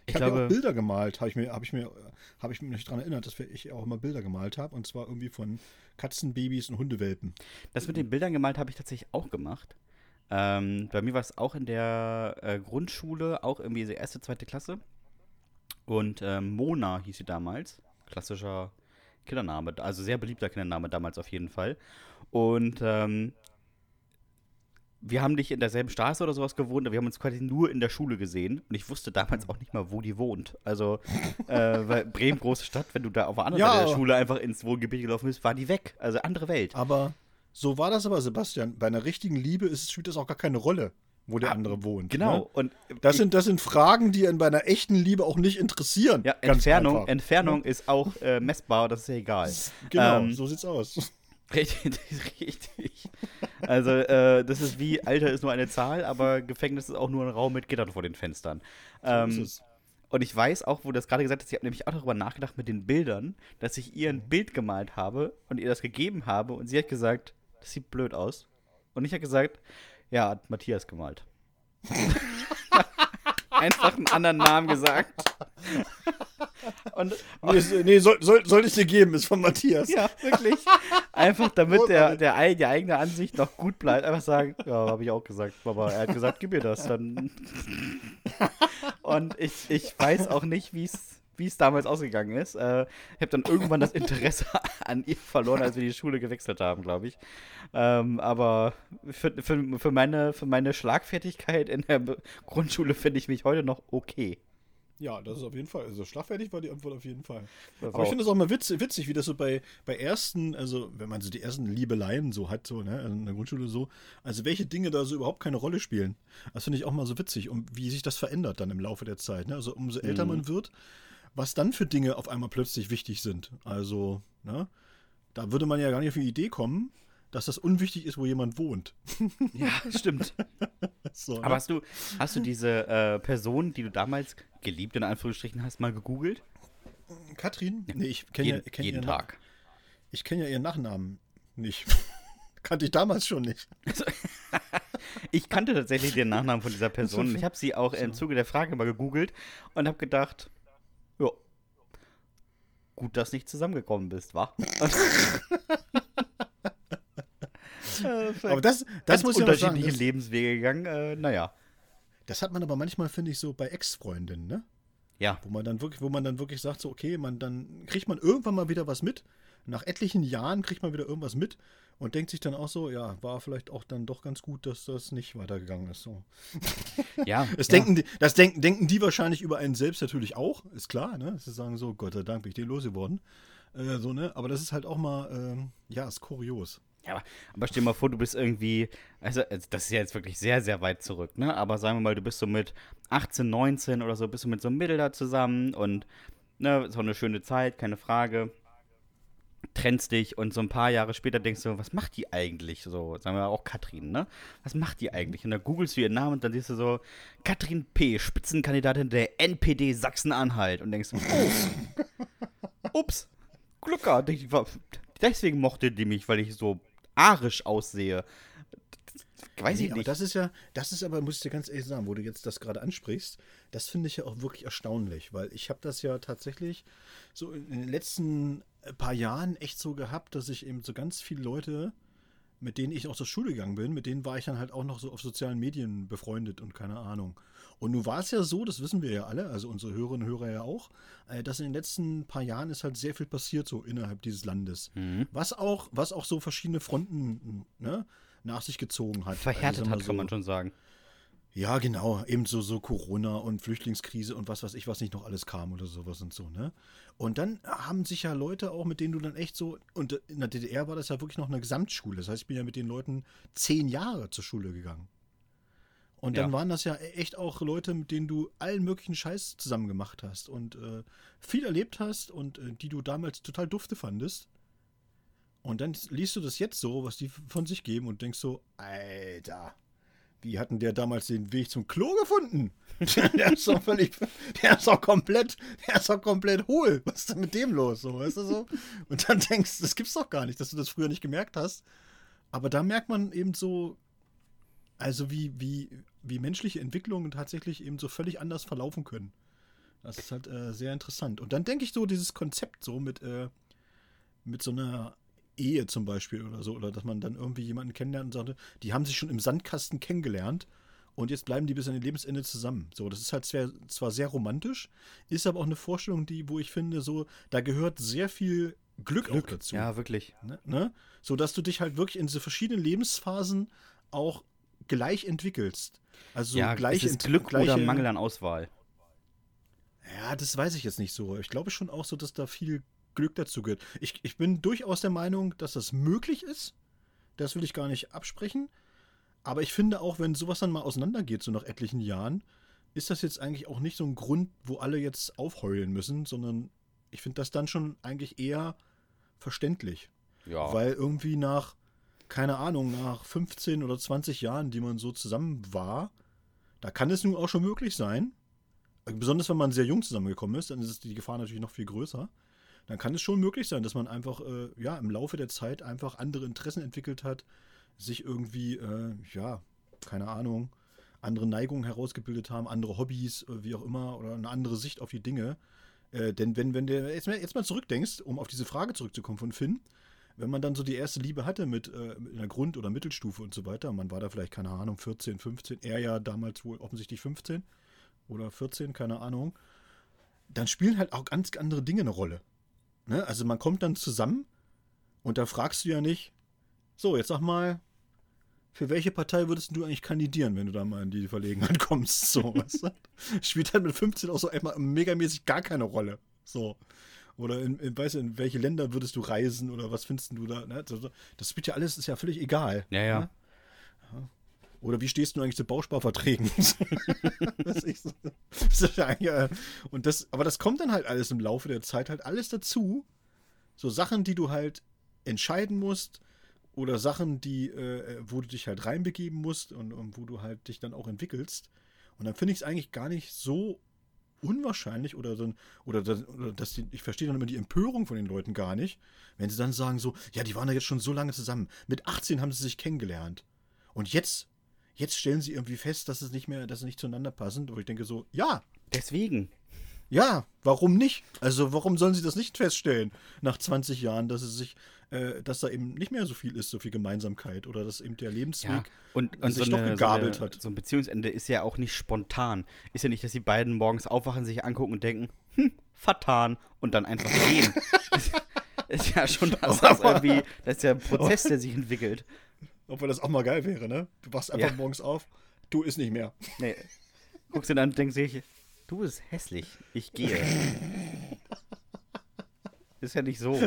Ich Ich habe ja auch Bilder gemalt, habe ich mir, habe ich mir, habe ich mich nicht daran erinnert, dass ich auch immer Bilder gemalt habe. Und zwar irgendwie von Katzenbabys und Hundewelpen. Das mit den Bildern gemalt habe ich tatsächlich auch gemacht. Ähm, bei mir war es auch in der äh, Grundschule, auch irgendwie so erste, zweite Klasse. Und ähm, Mona hieß sie damals. Klassischer Kindername, also sehr beliebter Kindername damals auf jeden Fall. Und ähm, wir haben nicht in derselben Straße oder sowas gewohnt, aber wir haben uns quasi nur in der Schule gesehen. Und ich wusste damals auch nicht mal, wo die wohnt. Also, äh, weil Bremen, große Stadt, wenn du da auf der anderen Ja, Seite der Schule einfach ins Wohngebiet gelaufen bist, war die weg. Also andere Welt. Aber so war das aber, Sebastian. Bei einer richtigen Liebe ist, spielt das auch gar keine Rolle, wo der Ah, andere wohnt. Genau. Ne? Und Das sind, das sind Fragen, die bei einer echten Liebe auch nicht interessieren. Ja, Entfernung, einfach. Entfernung ist auch äh, messbar, das ist ja egal. Genau, Ähm, so sieht's aus. Richtig, richtig. Also, äh, das ist wie, Alter ist nur eine Zahl, aber Gefängnis ist auch nur ein Raum mit Gittern vor den Fenstern. So Ähm, ist es. und ich weiß auch, wo du das gerade gesagt hast, ich habe nämlich auch darüber nachgedacht mit den Bildern, dass ich ihr ein Bild gemalt habe und ihr das gegeben habe und sie hat gesagt, das sieht blöd aus. Und ich habe gesagt, ja, hat Matthias gemalt. Einfach einen anderen Namen gesagt. Und Nee, nee soll, soll, soll ich dir geben, ist von Matthias. Ja, wirklich. Einfach damit der, der, die eigene Ansicht noch gut bleibt. Einfach sagen, ja, habe ich auch gesagt. Aber er hat gesagt, gib mir das. Dann Und ich, ich weiß auch nicht, wie es wie es damals ausgegangen ist. Äh, ich habe dann irgendwann das Interesse an ihr verloren, als wir die Schule gewechselt haben, glaube ich. Ähm, aber für, für, für, meine, für meine Schlagfertigkeit in der Grundschule finde ich mich heute noch okay. Ja, das ist auf jeden Fall. Also schlagfertig war die Antwort auf jeden Fall. Das Aber ich finde es auch mal witzig, witzig, wie das so bei, bei ersten, also wenn man so die ersten Liebeleien so hat, so, ne, in der Grundschule so, also welche Dinge da so überhaupt keine Rolle spielen. Das finde ich auch mal so witzig und wie sich das verändert dann im Laufe der Zeit. Ne? Also umso älter Mhm. man wird, was dann für Dinge auf einmal plötzlich wichtig sind. Also, ne? Da würde man ja gar nicht auf die Idee kommen, dass das unwichtig ist, wo jemand wohnt. Ja, stimmt. So, ne? Aber hast du, hast du diese äh, Person, die du damals geliebt in Anführungsstrichen hast, mal gegoogelt? Katrin? Nee, ich kenne ja, jeden kenn jeden Tag. ich kenn ja ihren Nachnamen nicht. Kannte ich damals schon nicht. Ich kannte tatsächlich den Nachnamen von dieser Person. Ich habe sie auch im Zuge der Frage mal gegoogelt und habe gedacht, gut, dass nicht zusammengekommen bist, wa? Aber das, das Ganz muss ich aber sagen, unterschiedliche das, Lebenswege gegangen. Äh, naja, das hat man aber manchmal, finde ich, so bei Ex-Freundinnen, ne? ja. Wo man dann wirklich, wo man dann wirklich sagt, so, okay, man dann kriegt man irgendwann mal wieder was mit. Nach etlichen Jahren kriegt man wieder irgendwas mit und denkt sich dann auch so, ja, war vielleicht auch dann doch ganz gut, dass das nicht weitergegangen ist. So. Ja, Das, ja. denken, die, das denken, denken die wahrscheinlich über einen selbst natürlich auch, ist klar, ne? Sie sagen so, Gott sei Dank bin ich den losgeworden. Äh, so, ne? Aber das ist halt auch mal, ähm, ja, ist kurios. Ja, aber, aber stell dir mal vor, du bist irgendwie, also also das ist ja jetzt wirklich sehr, sehr weit zurück, ne? Aber sagen wir mal, du bist so mit 18, 19 oder so, bist du mit so einem Mädel da zusammen und, ne, so eine schöne Zeit, keine Frage. Trennst dich und so ein paar Jahre später denkst du, was macht die eigentlich? So, sagen wir auch Katrin, ne? Was macht die eigentlich? Und dann googelst du ihren Namen und dann siehst du so, Katrin P., Spitzenkandidatin der NPD Sachsen-Anhalt und denkst, oh, ups, war- Deswegen mochte die mich, weil ich so arisch aussehe. Weiß Nee, ich aber nicht. das ist ja, das ist aber, muss ich dir ganz ehrlich sagen, wo du jetzt das gerade ansprichst, das finde ich ja auch wirklich erstaunlich, weil ich habe das ja tatsächlich so in den letzten paar Jahren echt so gehabt, dass ich eben so ganz viele Leute, mit denen ich auch zur Schule gegangen bin, mit denen war ich dann halt auch noch so auf sozialen Medien befreundet und keine Ahnung. Und nun war es ja so, das wissen wir ja alle, also unsere Hörerinnen und Hörer ja auch, äh, dass in den letzten paar Jahren ist halt sehr viel passiert so innerhalb dieses Landes. Mhm. Was auch, was auch so verschiedene Fronten ne, nach sich gezogen hat. Also, Verhärtet mal hat, kann man schon sagen. Ja, genau. Eben so, so Corona und Flüchtlingskrise und was weiß ich, was nicht noch alles kam oder sowas und so, ne? Und dann haben sich ja Leute auch, mit denen du dann echt so, und in der DDR war das ja wirklich noch eine Gesamtschule. Das heißt, ich bin ja mit den Leuten zehn Jahre zur Schule gegangen. Und dann Ja. waren das ja echt auch Leute, mit denen du allen möglichen Scheiß zusammen gemacht hast und äh, viel erlebt hast und äh, die du damals total dufte fandest. Und dann liest du das jetzt so, was die von sich geben und denkst so, Alter, wie hatten der damals den Weg zum Klo gefunden? der ist doch völlig, der ist doch komplett, der ist doch komplett hohl. Was ist denn mit dem los? So, weißt du so? Und dann denkst du, das gibt's doch gar nicht, dass du das früher nicht gemerkt hast. Aber da merkt man eben so, also wie, wie, wie menschliche Entwicklungen tatsächlich eben so völlig anders verlaufen können. Das ist halt äh, sehr interessant. Und dann denke ich so, dieses Konzept so mit, äh, mit so einer Ehe zum Beispiel oder so, oder dass man dann irgendwie jemanden kennenlernt und sagte, die haben sich schon im Sandkasten kennengelernt und jetzt bleiben die bis an ihr Lebensende zusammen. So, das ist halt zwar, zwar sehr romantisch, ist aber auch eine Vorstellung, die, wo ich finde, so, da gehört sehr viel Glück, auch dazu. Ja, wirklich. Ne? Ne? So dass du dich halt wirklich in diese verschiedenen Lebensphasen auch gleich entwickelst. Also ja, gleich ist Glück gleiche, oder Mangel an Auswahl. Ja, das weiß ich jetzt nicht so. Ich glaube schon auch so, dass da viel Glück dazu gehört. Ich, ich bin durchaus der Meinung, dass das möglich ist. Das will ich gar nicht absprechen. Aber ich finde auch, wenn sowas dann mal auseinandergeht, so nach etlichen Jahren, ist das jetzt eigentlich auch nicht so ein Grund, wo alle jetzt aufheulen müssen, sondern ich finde das dann schon eigentlich eher verständlich. Ja. Weil irgendwie nach, keine Ahnung, nach 15 oder 20 Jahren, die man so zusammen war, da kann es nun auch schon möglich sein, besonders wenn man sehr jung zusammengekommen ist, dann ist die Gefahr natürlich noch viel größer. Dann kann es schon möglich sein, dass man einfach äh, ja, im Laufe der Zeit einfach andere Interessen entwickelt hat, sich irgendwie, äh, ja, keine Ahnung, andere Neigungen herausgebildet haben, andere Hobbys, äh, wie auch immer, oder eine andere Sicht auf die Dinge. Äh, denn wenn, wenn du jetzt mal, jetzt mal zurückdenkst, um auf diese Frage zurückzukommen von Finn, wenn man dann so die erste Liebe hatte mit, äh, mit einer Grund- oder Mittelstufe und so weiter, man war da vielleicht, keine Ahnung, 14, 15, er ja damals wohl offensichtlich 15 oder 14, keine Ahnung, dann spielen halt auch ganz andere Dinge eine Rolle. Ne? Also man kommt dann zusammen und da fragst du ja nicht, so, jetzt sag mal, für welche Partei würdest du eigentlich kandidieren, wenn du da mal in die Verlegenheit kommst? So, weißt du? Spielt halt mit 15 auch so einmal megamäßig gar keine Rolle. So. Oder in, in, weißt du, in welche Länder würdest du reisen oder was findest du da? Ne? Das, spielt ja alles, ist ja völlig egal. Ja, ja. Ne? Oder wie stehst du eigentlich zu Bausparverträgen? das so, das ja, ja, und das, aber das kommt dann halt alles im Laufe der Zeit halt alles dazu. So Sachen, die du halt entscheiden musst oder Sachen, die, äh, wo du dich halt reinbegeben musst und, und wo du halt dich dann auch entwickelst. Und dann finde ich es eigentlich gar nicht so unwahrscheinlich oder dann, oder, oder dass die, ich verstehe dann immer die Empörung von den Leuten gar nicht, wenn sie dann sagen so, ja, die waren ja jetzt schon so lange zusammen. Mit 18 haben sie sich kennengelernt. Und jetzt, jetzt stellen sie irgendwie fest, dass es nicht mehr, dass sie nicht zueinander passen. Wo ich denke so, ja. Deswegen. Ja, warum nicht? Also warum sollen sie das nicht feststellen nach 20 Jahren, dass es sich, äh, dass da eben nicht mehr so viel ist, so viel Gemeinsamkeit oder dass eben der Lebensweg ja, und, und sich so doch eine, gegabelt so eine, hat. So ein Beziehungsende ist ja auch nicht spontan. Ist ja nicht, dass die beiden morgens aufwachen, sich angucken und denken, hm, vertan und dann einfach gehen. ist, ist ja schon das, das irgendwie, das ist ja ein Prozess, der sich entwickelt. Obwohl das auch mal geil wäre, ne? Du wachst einfach Ja. morgens auf, du ist nicht mehr. Nee. Guckst du dann und denkst dich, du bist hässlich, ich gehe. ist ja nicht so.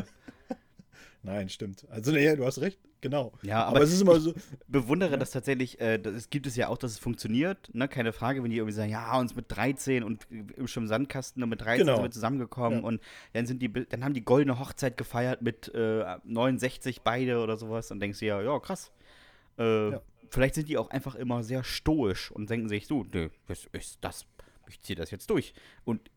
Nein, stimmt. Also, nee, du hast recht, genau. Ja, aber, aber es ist immer so, bewundere das tatsächlich, äh, das es gibt es ja auch, dass es funktioniert, ne? keine Frage, wenn die irgendwie sagen, ja, uns mit 13 und im schon Sandkasten und mit 13 Genau. sind wir zusammengekommen Ja. und dann sind die, dann haben die goldene Hochzeit gefeiert mit äh, 69 beide oder sowas und denkst dir, ja, ja, krass. Äh, Ja. Vielleicht sind die auch einfach immer sehr stoisch und denken sich, so, nö, das ist das, ich ziehe das jetzt durch. Und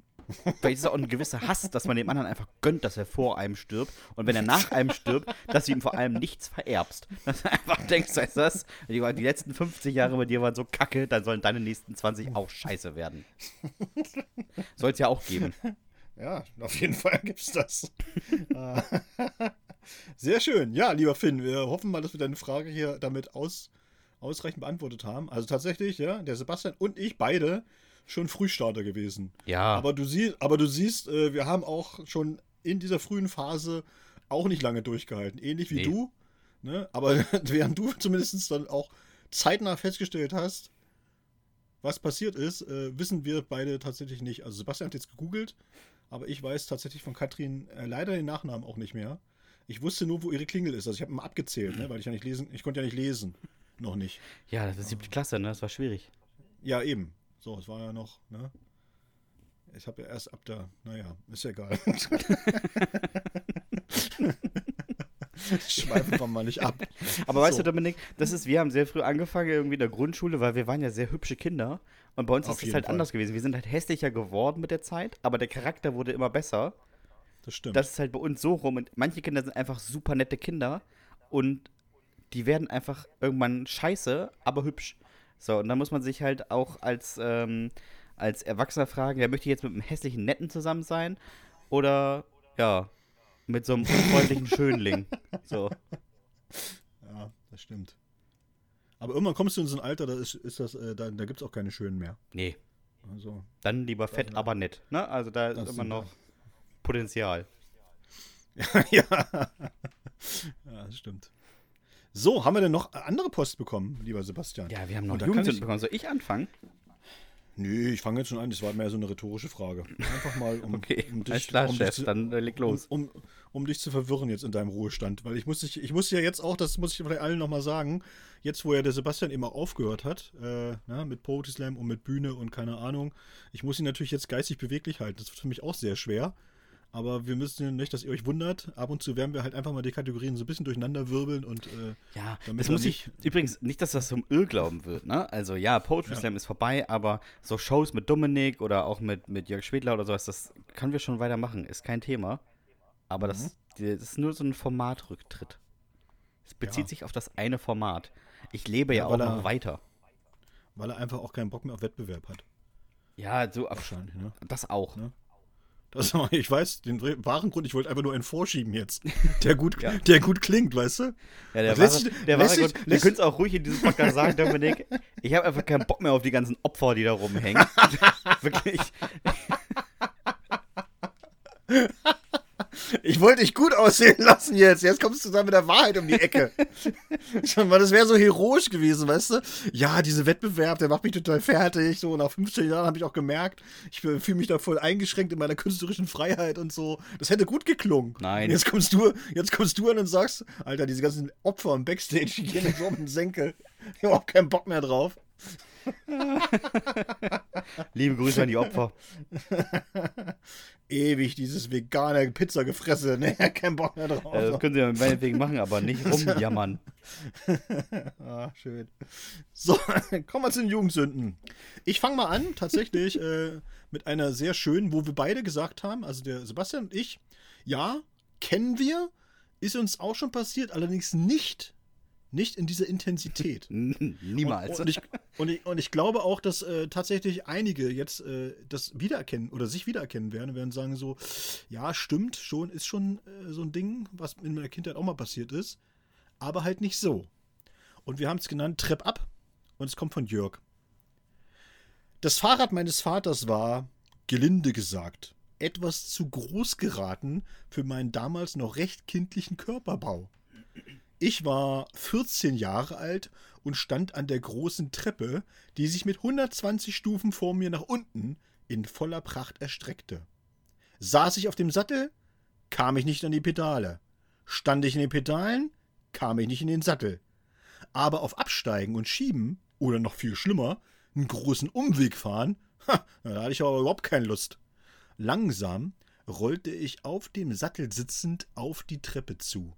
vielleicht ist es auch ein gewisser Hass, dass man dem anderen einfach gönnt, dass er vor einem stirbt. Und wenn er nach einem stirbt, dass du ihm vor allem nichts vererbst. Dass du einfach denkst, weißt du das? Die, die letzten 50 Jahre bei dir waren so kacke, dann sollen deine nächsten 20 auch scheiße werden. Soll es ja auch geben. Ja, auf jeden Fall gibt's das. Ah. Sehr schön. Ja, lieber Finn, wir hoffen mal, dass wir deine Frage hier damit aus, ausreichend beantwortet haben. Also tatsächlich, ja, der Sebastian und ich beide schon Frühstarter gewesen. Ja, Aber du siehst, aber du siehst, äh, wir haben auch schon in dieser frühen Phase auch nicht lange durchgehalten. Ähnlich wie Nee. du. Ne? Aber während du zumindest dann auch zeitnah festgestellt hast, was passiert ist, äh, wissen wir beide tatsächlich nicht. Also Sebastian hat jetzt gegoogelt, aber ich weiß tatsächlich von Katrin äh, leider den Nachnamen auch nicht mehr. Ich wusste nur, wo ihre Klingel ist. Also ich habe mal abgezählt, ne? weil ich ja nicht lesen, ich konnte ja nicht lesen. Noch nicht. ja, das ist siebte Klasse, ne? Das war schwierig. Ja, eben. So, es war ja noch, ne? Ich habe ja erst ab da, naja, ist ja egal. Schweifen wir mal nicht ab. Aber weißt So. du, Dominik, das ist, wir haben sehr früh angefangen, irgendwie in der Grundschule, weil wir waren ja sehr hübsche Kinder. Und bei uns Auf ist es halt Fall. anders gewesen. Wir sind halt hässlicher geworden mit der Zeit, aber der Charakter wurde immer besser. Das stimmt. Das ist halt bei uns so rum. Und manche Kinder sind einfach super nette Kinder und die werden einfach irgendwann scheiße, aber hübsch. So, und da muss man sich halt auch als, ähm, als Erwachsener fragen, ja, möchte ich jetzt mit einem hässlichen Netten zusammen sein? Oder, ja, mit so einem unfreundlichen Schönling. So. ja, das stimmt. Aber irgendwann kommst du in so ein Alter, da ist, ist das, äh, da, da gibt es auch keine schönen mehr. Nee, Also, dann lieber fett, aber nett. Ne? Also da ist immer noch Potenzial. ja. ja, das stimmt. So, haben wir denn noch andere Post bekommen, lieber Sebastian? Ja, wir haben noch Jugendsünden bekommen. Soll ich anfangen? Nö, ich fange jetzt schon an. Das war mehr so eine rhetorische Frage. Einfach mal, um, Okay, um dich, klar, um dich Chef, zu, dann leg los. Um, um, um dich zu verwirren jetzt in deinem Ruhestand. Weil ich muss, dich, ich muss ja jetzt auch, das muss ich vielleicht allen nochmal sagen, jetzt wo ja der Sebastian auch aufgehört hat, äh, na, mit Poetry Slam und mit Bühne und keine Ahnung, ich muss ihn natürlich jetzt geistig beweglich halten. Das wird für mich auch sehr schwer. Aber wir müssen nicht, dass ihr euch wundert. Ab und zu werden wir halt einfach mal die Kategorien so ein bisschen durcheinander wirbeln und äh, Ja, das muss ich, übrigens, nicht, dass das zum Irrglauben wird, ne? Also ja, Poetry Ja. Slam ist vorbei, aber so Shows mit Dominik oder auch mit, mit Jörg Schwedler oder sowas, das können wir schon weitermachen, ist kein Thema. Aber Mhm. das, das ist nur so ein Formatrücktritt. Es bezieht Ja. sich auf das eine Format. Ich lebe ja, Ja, auch noch er- weiter. weil er einfach auch keinen Bock mehr auf Wettbewerb hat. Ja, so Wahrscheinlich, ne? das auch. Ne? Das, ich weiß, den wahren Grund, ich wollte einfach nur einen vorschieben jetzt. Der gut, Ja. der gut klingt, weißt du? Ja, der wahre, sich- der wahre Grund, wir können es auch ruhig in diesem Podcast sagen, Dominik. Ich habe einfach keinen Bock mehr auf die ganzen Opfer, die da rumhängen. Wirklich. Ich wollte dich gut aussehen lassen jetzt. Jetzt kommst du da mit der Wahrheit um die Ecke. Weil das wäre so heroisch gewesen, weißt du? Ja, dieser Wettbewerb, der macht mich total fertig. So, nach 15 Jahren habe ich auch gemerkt, ich fühle mich da voll eingeschränkt in meiner künstlerischen Freiheit und so. Das hätte gut geklungen. Nein. Jetzt kommst du, jetzt kommst du an und sagst, Alter, diese ganzen Opfer im Backstage, die gehen jetzt auf den Senkel. Ich habe auch keinen Bock mehr drauf. Liebe Grüße an die Opfer. Ewig dieses vegane Pizza gefressen. Ne, kein Bock mehr drauf. Äh, das können sie ja meinetwegen machen, aber nicht rumjammern. ah, schön. So, kommen wir zu den Jugendsünden. Ich fange mal an, tatsächlich, äh, mit einer sehr schönen, wo wir beide gesagt haben, also der Sebastian und ich, ja, kennen wir, ist uns auch schon passiert, allerdings nicht nicht in dieser Intensität. Niemals. Und, und, ich, und, ich, und, ich, glaube auch, dass äh, tatsächlich einige jetzt äh, das wiedererkennen oder sich wiedererkennen werden und werden sagen so, ja, stimmt, schon, ist schon äh, so ein Ding, was in meiner Kindheit auch mal passiert ist, aber halt nicht so. Und wir haben es genannt Trepp ab und es kommt von Jörg. Das Fahrrad meines Vaters war, gelinde gesagt, etwas zu groß geraten für meinen damals noch recht kindlichen Körperbau. Ich war 14 Jahre alt und stand an der großen Treppe, die sich mit 120 Stufen vor mir nach unten in voller Pracht erstreckte. Saß ich auf dem Sattel, kam ich nicht an die Pedale. Stand ich in den Pedalen, kam ich nicht in den Sattel. Aber auf Absteigen und Schieben, oder noch viel schlimmer, einen großen Umweg fahren, ha, da hatte ich aber überhaupt keine Lust. Langsam rollte ich auf dem Sattel sitzend auf die Treppe zu.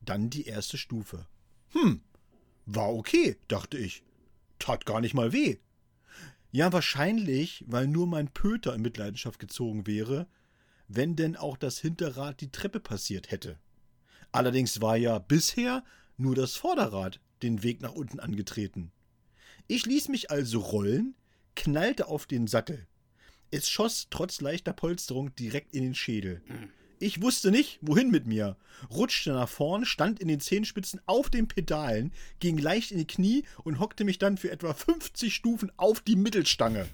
Dann die erste Stufe. Hm, war okay, dachte ich. Tat gar nicht mal weh. Ja, wahrscheinlich, weil nur mein Pöter in Mitleidenschaft gezogen wäre, wenn denn auch das Hinterrad die Treppe passiert hätte. Allerdings war ja bisher nur das Vorderrad den Weg nach unten angetreten. Ich ließ mich also rollen, knallte auf den Sattel. Es schoss trotz leichter Polsterung direkt in den Schädel. Ich wusste nicht, wohin mit mir. Rutschte nach vorn, stand in den Zehenspitzen auf den Pedalen, ging leicht in die Knie und hockte mich dann für etwa 50 Stufen auf die Mittelstange.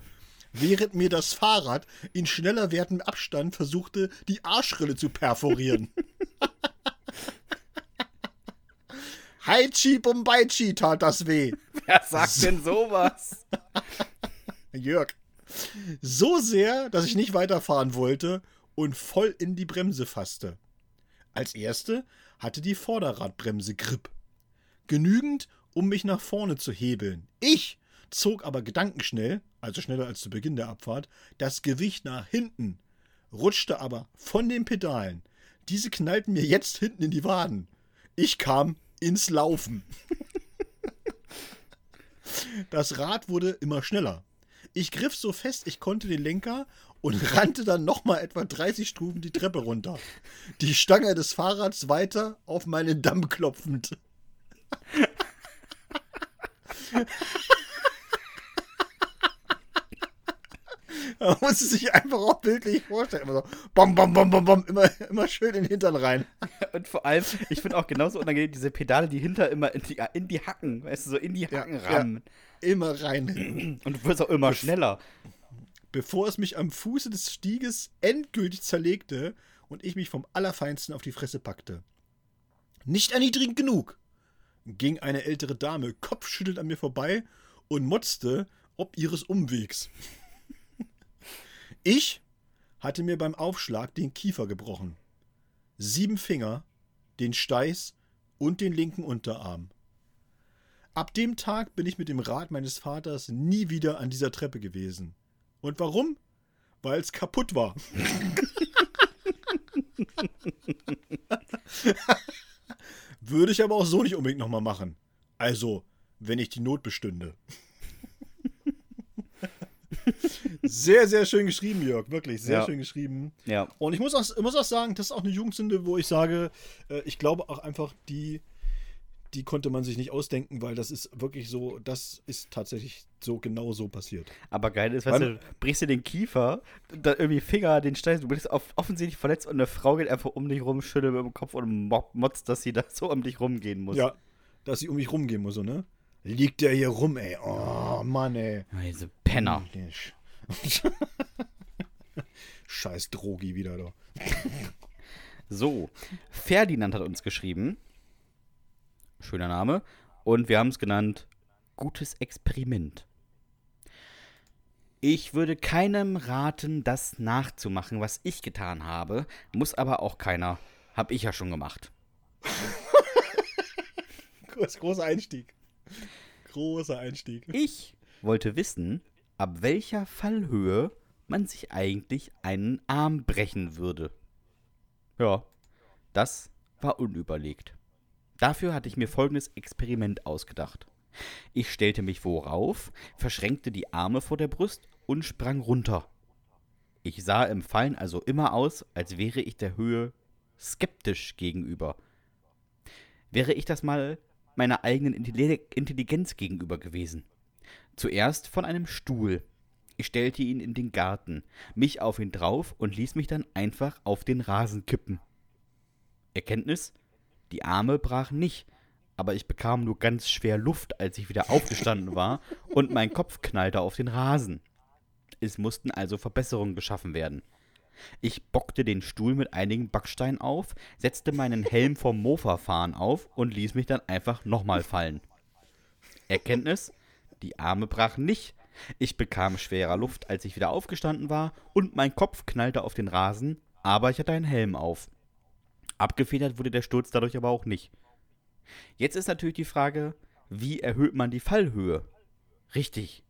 Während mir das Fahrrad in schneller werdendem Abstand versuchte, die Arschrille zu perforieren. Haichi Bombaichi tat das weh. Wer sagt so. denn sowas? Jörg. So sehr, dass ich nicht weiterfahren wollte und voll in die Bremse fasste. Als erste hatte die Vorderradbremse Grip. Genügend, um mich nach vorne zu hebeln. Ich zog aber gedankenschnell, also schneller als zu Beginn der Abfahrt, das Gewicht nach hinten, rutschte aber von den Pedalen. Diese knallten mir jetzt hinten in die Waden. Ich kam ins Laufen. das Rad wurde immer schneller. Ich griff so fest, ich konnte den Lenker und rannte dann nochmal etwa 30 Stufen die Treppe runter. Die Stange des Fahrrads weiter auf meinen Damm klopfend. Man muss es sich einfach auch bildlich vorstellen. Immer so, bom, bom, bom, bom, bom, immer, immer schön in den Hintern rein. Und vor allem, ich finde auch genauso unangenehm diese Pedale, die hinter immer in die, in die Hacken, weißt du, so in die Hacken ja, rammen. Ja, immer rein. Und du wirst auch immer schneller bevor es mich am Fuße des Stieges endgültig zerlegte und ich mich vom Allerfeinsten auf die Fresse packte. Nicht erniedrigend genug, ging eine ältere Dame kopfschüttelnd an mir vorbei und motzte ob ihres Umwegs. ich hatte mir beim Aufschlag den Kiefer gebrochen. Sieben Finger, den Steiß und den linken Unterarm. Ab dem Tag bin ich mit dem Rat meines Vaters nie wieder an dieser Treppe gewesen. Und warum? Weil es kaputt war. Würde ich aber auch so nicht unbedingt nochmal machen. Also, wenn ich die Not bestünde. sehr, sehr schön geschrieben, Jörg. Wirklich, sehr ja. schön geschrieben. Ja. Und ich muss auch, muss auch sagen, das ist auch eine Jugendsünde, wo ich sage, äh, ich glaube auch einfach, die die konnte man sich nicht ausdenken, weil das ist wirklich so, das ist tatsächlich so genau so passiert. Aber geil ist, weißt du, brichst du den Kiefer, da irgendwie Finger, den Stein, du bist offensichtlich verletzt und eine Frau geht einfach um dich rum, schüttelt mit dem Kopf und motzt, dass sie da so um dich rumgehen muss. Ja, dass sie um mich rumgehen muss, so, ne? Liegt der hier rum, ey. Oh, Mann, ey. Diese Penner. Scheiß Drogi wieder da. so, Ferdinand hat uns geschrieben. Schöner Name. Und wir haben es genannt Gutes Experiment. Ich würde keinem raten, das nachzumachen, was ich getan habe. Muss aber auch keiner. Hab ich ja schon gemacht. Großer Einstieg. Großer Einstieg. Ich wollte wissen, ab welcher Fallhöhe man sich eigentlich einen Arm brechen würde. Ja, das war unüberlegt. Dafür hatte ich mir folgendes Experiment ausgedacht. Ich stellte mich worauf, verschränkte die Arme vor der Brust und sprang runter. Ich sah im Fallen also immer aus, als wäre ich der Höhe skeptisch gegenüber. Wäre ich das mal meiner eigenen Intelligenz gegenüber gewesen. Zuerst von einem Stuhl. Ich stellte ihn in den Garten, mich auf ihn drauf und ließ mich dann einfach auf den Rasen kippen. Erkenntnis? Die Arme brachen nicht, aber ich bekam nur ganz schwer Luft, als ich wieder aufgestanden war, und mein Kopf knallte auf den Rasen. Es mussten also Verbesserungen geschaffen werden. Ich bockte den Stuhl mit einigen Backsteinen auf, setzte meinen Helm vom Mofa-Fahren auf und ließ mich dann einfach nochmal fallen. Erkenntnis: Die Arme brachen nicht. Ich bekam schwerer Luft, als ich wieder aufgestanden war, und mein Kopf knallte auf den Rasen, aber ich hatte einen Helm auf. Abgefedert wurde der Sturz dadurch aber auch nicht. Jetzt ist natürlich die Frage, wie erhöht man die Fallhöhe? Richtig,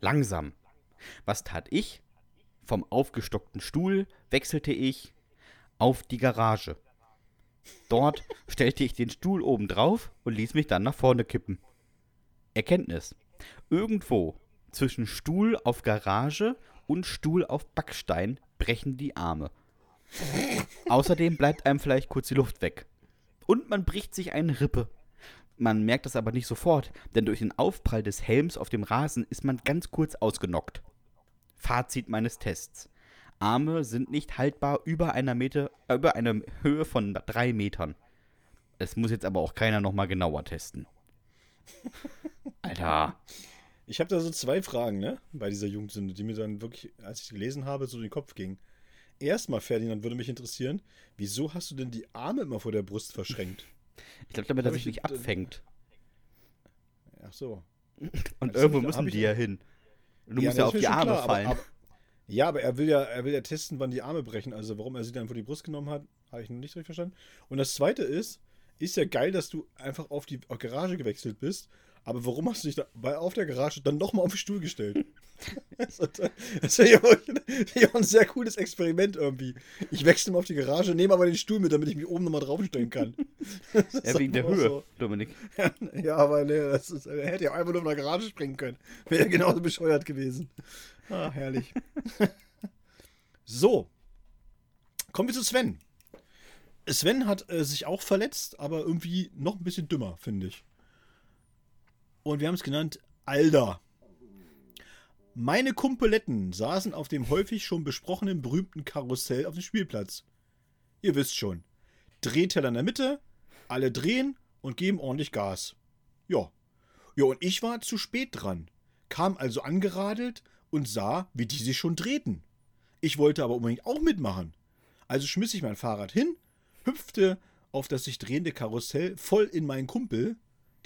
langsam. Was tat ich? Vom aufgestockten Stuhl wechselte ich auf die Garage. Dort stellte ich den Stuhl oben drauf und ließ mich dann nach vorne kippen. Erkenntnis. Irgendwo zwischen Stuhl auf Garage und Stuhl auf Backstein brechen die Arme. Außerdem bleibt einem vielleicht kurz die Luft weg. Und man bricht sich eine Rippe. Man merkt das aber nicht sofort, denn durch den Aufprall des Helms auf dem Rasen ist man ganz kurz ausgenockt. Fazit meines Tests. Arme sind nicht haltbar über einer Meter, äh, über eine Höhe von drei Metern. Es muss jetzt aber auch keiner nochmal genauer testen. Alter. Ich habe da so zwei Fragen, ne, bei dieser Jugendsünde, die mir dann wirklich, als ich sie gelesen habe, so in den Kopf gingen. Erstmal, Ferdinand, würde mich interessieren, wieso hast du denn die Arme immer vor der Brust verschränkt? Ich glaube, damit er sich nicht abfängt. Ach so. Und irgendwo müssen die ja hin. Und du ja, musst ja auf die Arme klar, fallen. Aber, aber, ja, aber er will ja, er will ja testen, wann die Arme brechen. Also warum er sie dann vor die Brust genommen hat, habe ich noch nicht richtig verstanden. Und das zweite ist, ist ja geil, dass du einfach auf die Garage gewechselt bist. Aber warum hast du dich da bei, auf der Garage dann nochmal auf den Stuhl gestellt? das ist ja auch ein sehr cooles Experiment irgendwie. Ich wechsle mal auf die Garage, nehme aber den Stuhl mit, damit ich mich oben nochmal draufstellen kann. Ja, wegen der Höhe, so. Dominik. Ja, aber nee, das ist, er hätte ja einfach nur in der Garage springen können. Wäre ja genauso bescheuert gewesen. Ah, herrlich. so. Kommen wir zu Sven. Sven hat äh, sich auch verletzt, aber irgendwie noch ein bisschen dümmer, finde ich. Und wir haben es genannt Alda. Meine Kumpeletten saßen auf dem häufig schon besprochenen berühmten Karussell auf dem Spielplatz. Ihr wisst schon. Drehteller in der Mitte, alle drehen und geben ordentlich Gas. Ja. Ja, und ich war zu spät dran, kam also angeradelt und sah, wie die sich schon drehten. Ich wollte aber unbedingt auch mitmachen. Also schmiss ich mein Fahrrad hin, hüpfte auf das sich drehende Karussell voll in meinen Kumpel,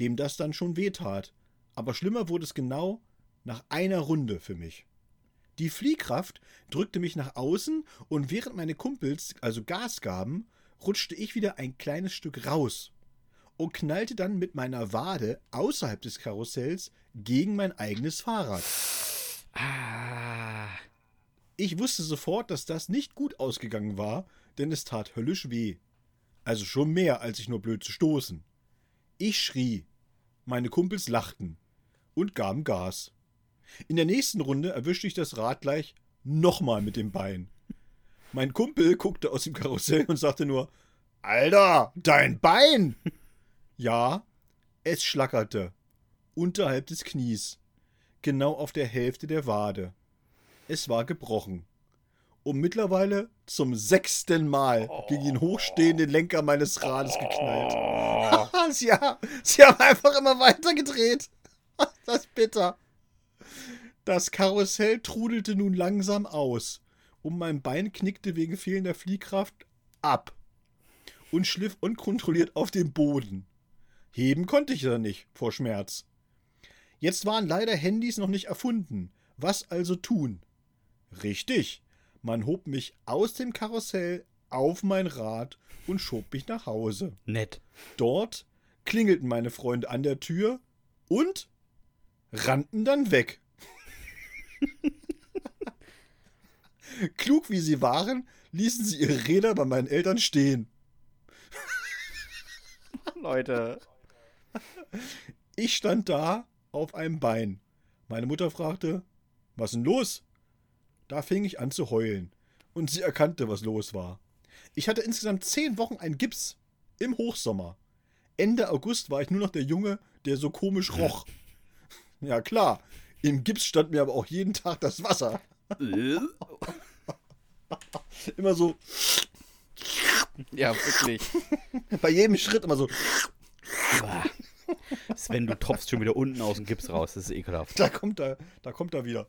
dem das dann schon wehtat. Aber schlimmer wurde es genau nach einer Runde für mich. Die Fliehkraft drückte mich nach außen und während meine Kumpels also Gas gaben, rutschte ich wieder ein kleines Stück raus und knallte dann mit meiner Wade außerhalb des Karussells gegen mein eigenes Fahrrad. Ah. Ich wusste sofort, dass das nicht gut ausgegangen war, denn es tat höllisch weh. Also schon mehr, als ich nur blöd zu stoßen. Ich schrie. Meine Kumpels lachten und gaben Gas. In der nächsten Runde erwischte ich das Rad gleich nochmal mit dem Bein. Mein Kumpel guckte aus dem Karussell und sagte nur: Alter, dein Bein! Ja, es schlackerte. Unterhalb des Knies. Genau auf der Hälfte der Wade. Es war gebrochen. Und mittlerweile zum sechsten Mal gegen den hochstehenden Lenker meines Rades geknallt. ja, sie haben einfach immer weiter gedreht. Das ist bitter. Das Karussell trudelte nun langsam aus und mein Bein knickte wegen fehlender Fliehkraft ab und schliff unkontrolliert auf den Boden. Heben konnte ich ja nicht vor Schmerz. Jetzt waren leider Handys noch nicht erfunden. Was also tun? Richtig, man hob mich aus dem Karussell auf mein Rad und schob mich nach Hause. Nett. Dort klingelten meine Freunde an der Tür und rannten dann weg. Klug wie sie waren, ließen sie ihre Räder bei meinen Eltern stehen. Leute. Ich stand da auf einem Bein. Meine Mutter fragte, was denn los? Da fing ich an zu heulen. Und sie erkannte, was los war. Ich hatte insgesamt zehn Wochen einen Gips. Im Hochsommer. Ende August war ich nur noch der Junge, der so komisch roch. Ja klar, im Gips stand mir aber auch jeden Tag das Wasser. Immer so, ja, wirklich. bei jedem Schritt immer so. Sven, du tropfst schon wieder unten aus dem Gips raus. Das ist ekelhaft. da kommt er, da kommt er wieder.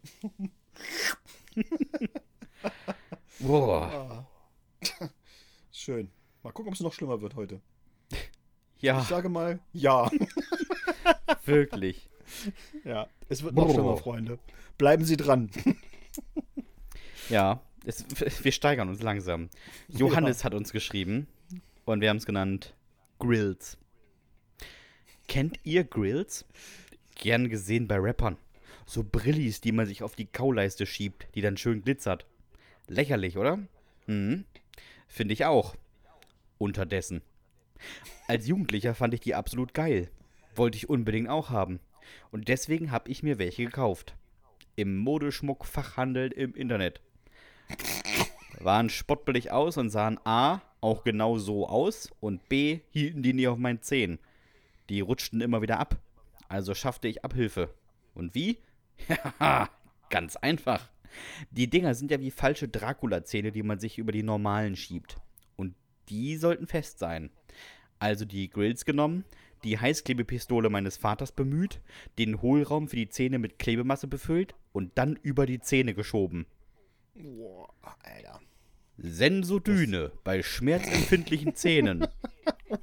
Boah. Schön. Mal gucken, ob es noch schlimmer wird heute. Ich Ja, sage mal, ja. wirklich. Ja, es wird noch schlimmer, Freunde. Bleiben Sie dran. Ja, es, wir steigern uns langsam. Johannes hat uns geschrieben und wir haben es genannt Grills. Kennt ihr Grills? Gern gesehen bei Rappern. So Brillis, die man sich auf die Kauleiste schiebt, die dann schön glitzert. Lächerlich, oder? Mhm. Finde ich auch. Unterdessen. Als Jugendlicher fand ich die absolut geil. Wollte ich unbedingt auch haben. Und deswegen habe ich mir welche gekauft. Im Modeschmuck-Fachhandel im Internet. Waren spottbillig aus und sahen A. auch genau so aus und B. hielten die nie auf meinen Zehen. Die rutschten immer wieder ab. Also schaffte ich Abhilfe. Und wie? Ja, ganz einfach. Die Dinger sind ja wie falsche Dracula-Zähne, die man sich über die normalen schiebt. Und die sollten fest sein. Also die Grills genommen, die Heißklebepistole meines Vaters bemüht, den Hohlraum für die Zähne mit Klebemasse befüllt und dann über die Zähne geschoben. Boah, Alter. Sensodyne bei schmerzempfindlichen Zähnen.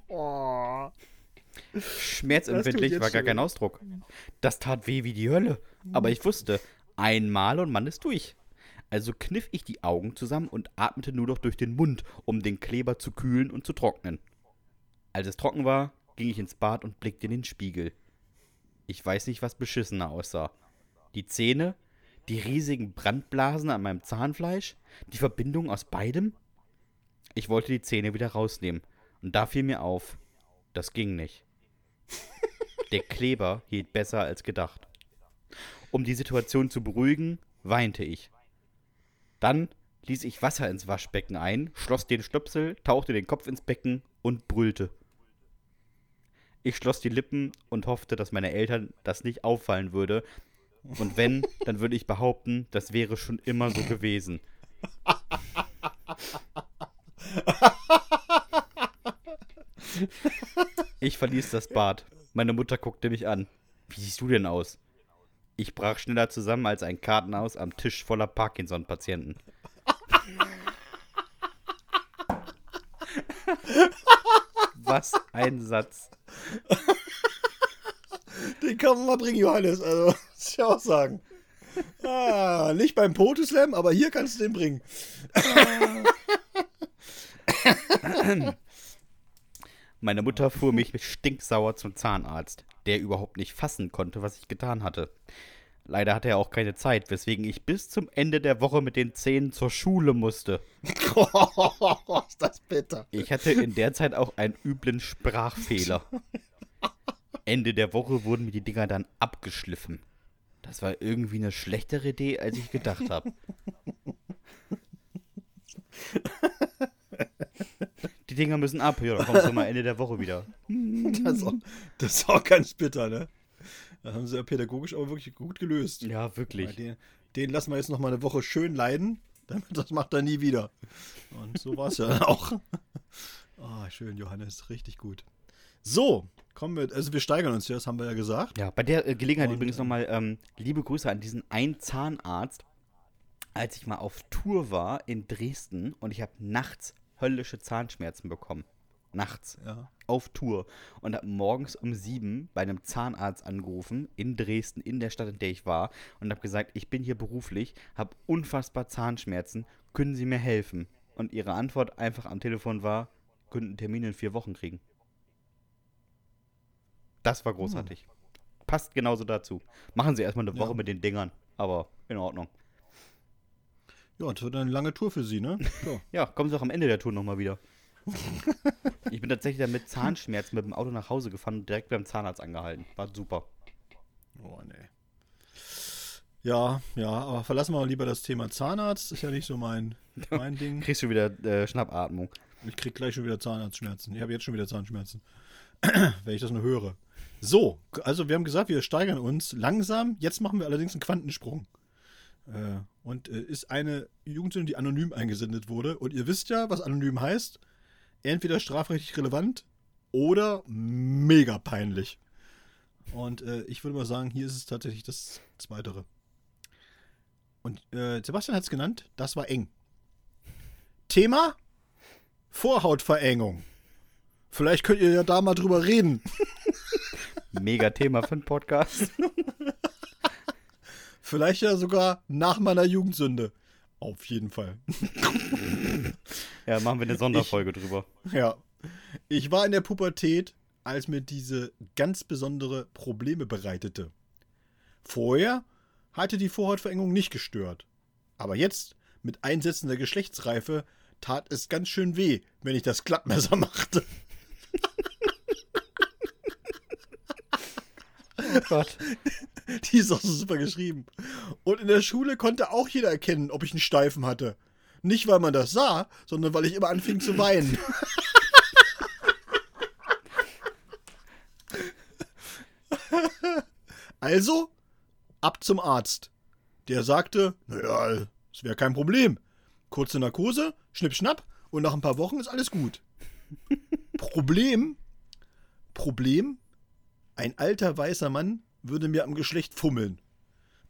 Oh. Schmerzempfindlich war gar kein. Ausdruck. Das tat weh wie die Hölle. Aber ich wusste, einmal und man ist durch. Also kniff ich die Augen zusammen und atmete nur noch durch den Mund, um den Kleber zu kühlen und zu trocknen. Als es trocken war, ging ich ins Bad und blickte in den Spiegel. Ich weiß nicht, was beschissener aussah. Die Zähne, die riesigen Brandblasen an meinem Zahnfleisch, die Verbindung aus beidem? Ich wollte die Zähne wieder rausnehmen. Und da fiel mir auf, das ging nicht. Der Kleber hielt besser als gedacht. Um die Situation zu beruhigen, weinte ich. Dann ließ ich Wasser ins Waschbecken ein, schloss den Stöpsel, tauchte den Kopf ins Becken und brüllte. Ich schloss die Lippen und hoffte, dass meine Eltern das nicht auffallen würde. Und wenn, dann würde ich behaupten, das wäre schon immer so gewesen. Ich verließ das Bad. Meine Mutter guckte mich an. Wie siehst du denn aus? Ich brach schneller zusammen als ein Kartenhaus am Tisch voller Parkinson-Patienten. Was ein Satz. Den kann man mal bringen, Johannes. Also, muss ich auch sagen. Ah, nicht beim Potoslam, aber hier kannst du den bringen. Meine Mutter fuhr mich stinksauer zum Zahnarzt, der überhaupt nicht fassen konnte, was ich getan hatte. Leider hatte er auch keine Zeit, weswegen ich bis zum Ende der Woche mit den Zähnen zur Schule musste. ist das bitter. Ich hatte in der Zeit auch einen üblen Sprachfehler. Ende der Woche wurden mir die Dinger dann abgeschliffen. Das war irgendwie eine schlechtere Idee, als ich gedacht habe. Die Dinger müssen ab. Ja, dann kommst du mal Ende der Woche wieder. Das ist, auch, das ist auch ganz bitter, ne? Das haben sie ja pädagogisch aber wirklich gut gelöst. Ja, wirklich. Den, den lassen wir jetzt noch mal eine Woche schön leiden. Damit, das macht er nie wieder. Und so war es ja dann auch. Ah, schön, Johannes. Richtig gut. So, kommen wir. Also, wir steigern uns ja, das haben wir ja gesagt. Ja, bei der äh, Gelegenheit Und, übrigens nochmal ähm, liebe Grüße an diesen einen Zahnarzt, als ich mal auf Tour war in Dresden und ich habe nachts höllische Zahnschmerzen bekommen. Nachts, Ja. auf Tour und habe morgens um sieben bei einem Zahnarzt angerufen in Dresden, in der Stadt, in der ich war, und habe gesagt, ich bin hier beruflich, habe unfassbar Zahnschmerzen, können Sie mir helfen? Und ihre Antwort einfach am Telefon war, könnten einen Termin in vier Wochen kriegen. Das war großartig. Passt genauso dazu. Machen Sie erstmal eine Woche Ja. mit den Dingern, aber in Ordnung. Ja, das wird eine lange Tour für Sie, ne? Ja. Ja, kommen Sie auch am Ende der Tour nochmal wieder. Ich bin tatsächlich dann mit Zahnschmerzen mit dem Auto nach Hause gefahren und direkt beim Zahnarzt angehalten. War super. Oh, nee. Ja, ja, aber verlassen wir mal lieber das Thema Zahnarzt. Ist ja nicht so mein, mein Ding. Kriegst du wieder äh, Schnappatmung. Ich krieg gleich schon wieder Zahnarztschmerzen. Ich habe jetzt schon wieder Zahnschmerzen. Wenn ich das nur höre. So, also wir haben gesagt, wir steigern uns langsam. Jetzt machen wir allerdings einen Quantensprung. Äh, und äh, ist eine Jugendsünde, die anonym eingesendet wurde. Und ihr wisst ja, was anonym heißt. Entweder strafrechtlich relevant oder mega peinlich. Und äh, ich würde mal sagen, hier ist es tatsächlich das Zweitere. Und äh, Sebastian hat es genannt, das war eng. Thema Vorhautverengung. Vielleicht könnt ihr ja da mal drüber reden. Mega Thema für einen Podcast. Vielleicht ja sogar nach meiner Jugendsünde. Auf jeden Fall. Ja, machen wir eine Sonderfolge drüber. Ja. Ich war in der Pubertät, als mir diese ganz besondere Probleme bereitete. Vorher hatte die Vorhautverengung nicht gestört. Aber jetzt, mit Einsetzen der Geschlechtsreife, tat es ganz schön weh, wenn ich das Klappmesser machte. Oh Gott. Die ist auch so super geschrieben. Und in der Schule konnte auch jeder erkennen, ob ich einen Steifen hatte. Nicht, weil man das sah, sondern weil ich immer anfing zu weinen. also, ab zum Arzt. Der sagte, naja, es wäre kein Problem. Kurze Narkose, schnipp, schnapp und nach ein paar Wochen ist alles gut. Problem, Problem, ein alter weißer Mann würde mir am Geschlecht fummeln.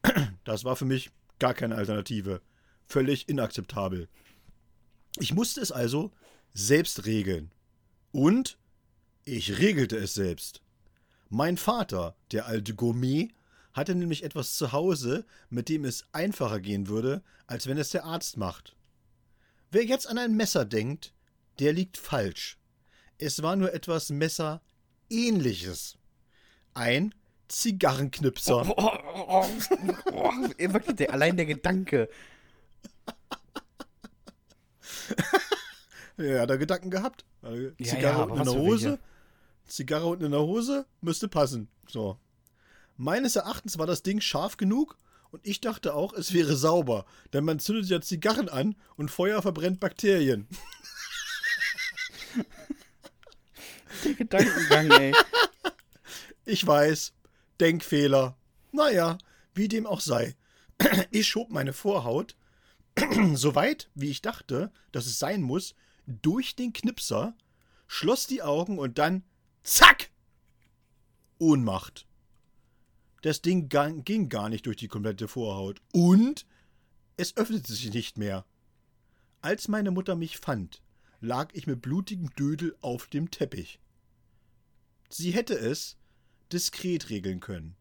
Das war für mich gar keine Alternative. Völlig inakzeptabel. Ich musste es also selbst regeln. Und ich regelte es selbst. Mein Vater, der alte Gourmet, hatte nämlich etwas zu Hause, mit dem es einfacher gehen würde, als wenn es der Arzt macht. Wer jetzt an ein Messer denkt, der liegt falsch. Es war nur etwas Messerähnliches. Ein Zigarrenknipser. Oh, oh, oh, wirklich, der, allein der Gedanke. Ja, hat er Gedanken gehabt. Ja, Zigarre ja, aber unten in der Hose. Zigarre unten in der Hose müsste passen. So. Meines Erachtens war das Ding scharf genug und ich dachte auch, es wäre sauber, denn man zündet ja Zigarren an und Feuer verbrennt Bakterien. Der Gedankengang, ey. Ich weiß, Denkfehler. Naja, wie dem auch sei. Ich schob meine Vorhaut, so weit, wie ich dachte, dass es sein muss, durch den Knipser, schloss die Augen und dann zack! Ohnmacht. Das Ding ging gar nicht durch die komplette Vorhaut und es öffnete sich nicht mehr. Als meine Mutter mich fand, lag ich mit blutigem Dödel auf dem Teppich. Sie hätte es diskret regeln können.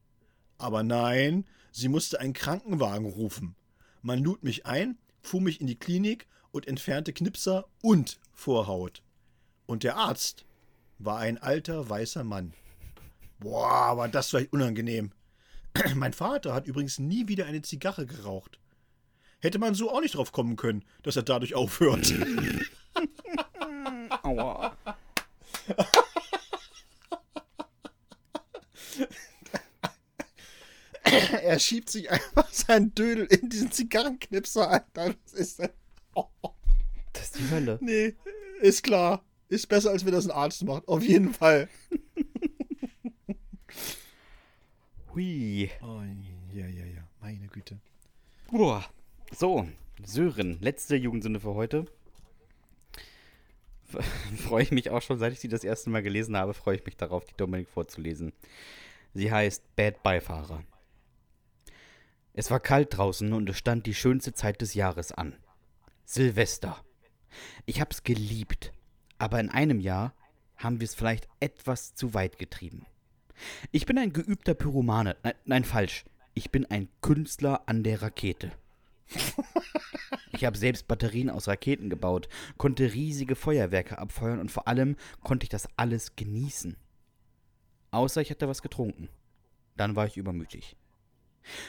Aber nein, sie musste einen Krankenwagen rufen. Man lud mich ein, fuhr mich in die Klinik und entfernte Knipser und Vorhaut. Und der Arzt war ein alter weißer Mann. Boah, war das vielleicht unangenehm. Mein Vater hat übrigens nie wieder eine Zigarre geraucht. Hätte man so auch nicht drauf kommen können, dass er dadurch aufhört. Aua. er schiebt sich einfach seinen Dödel in diesen Zigarrenknipser, Alter. Das ist. Oh, Das ist die Hölle. nee, ist klar. Ist besser, als wenn das ein Arzt macht. Auf jeden Fall. Hui. Oh, ja, ja, ja. Meine Güte. Boah. So, Sören, letzte Jugendsünde für heute. freue ich mich auch schon, seit ich sie das erste Mal gelesen habe, freue ich mich darauf, die Dominik vorzulesen. Sie heißt Bad Beifahrer. Es war kalt draußen und es stand die schönste Zeit des Jahres an. Silvester. Ich hab's geliebt. Aber in einem Jahr haben wir es vielleicht etwas zu weit getrieben. Ich bin ein geübter Pyromane. Nein, nein, falsch. Ich bin ein Künstler an der Rakete. Ich habe selbst Batterien aus Raketen gebaut, konnte riesige Feuerwerke abfeuern und vor allem konnte ich das alles genießen. Außer ich hatte was getrunken. Dann war ich übermütig.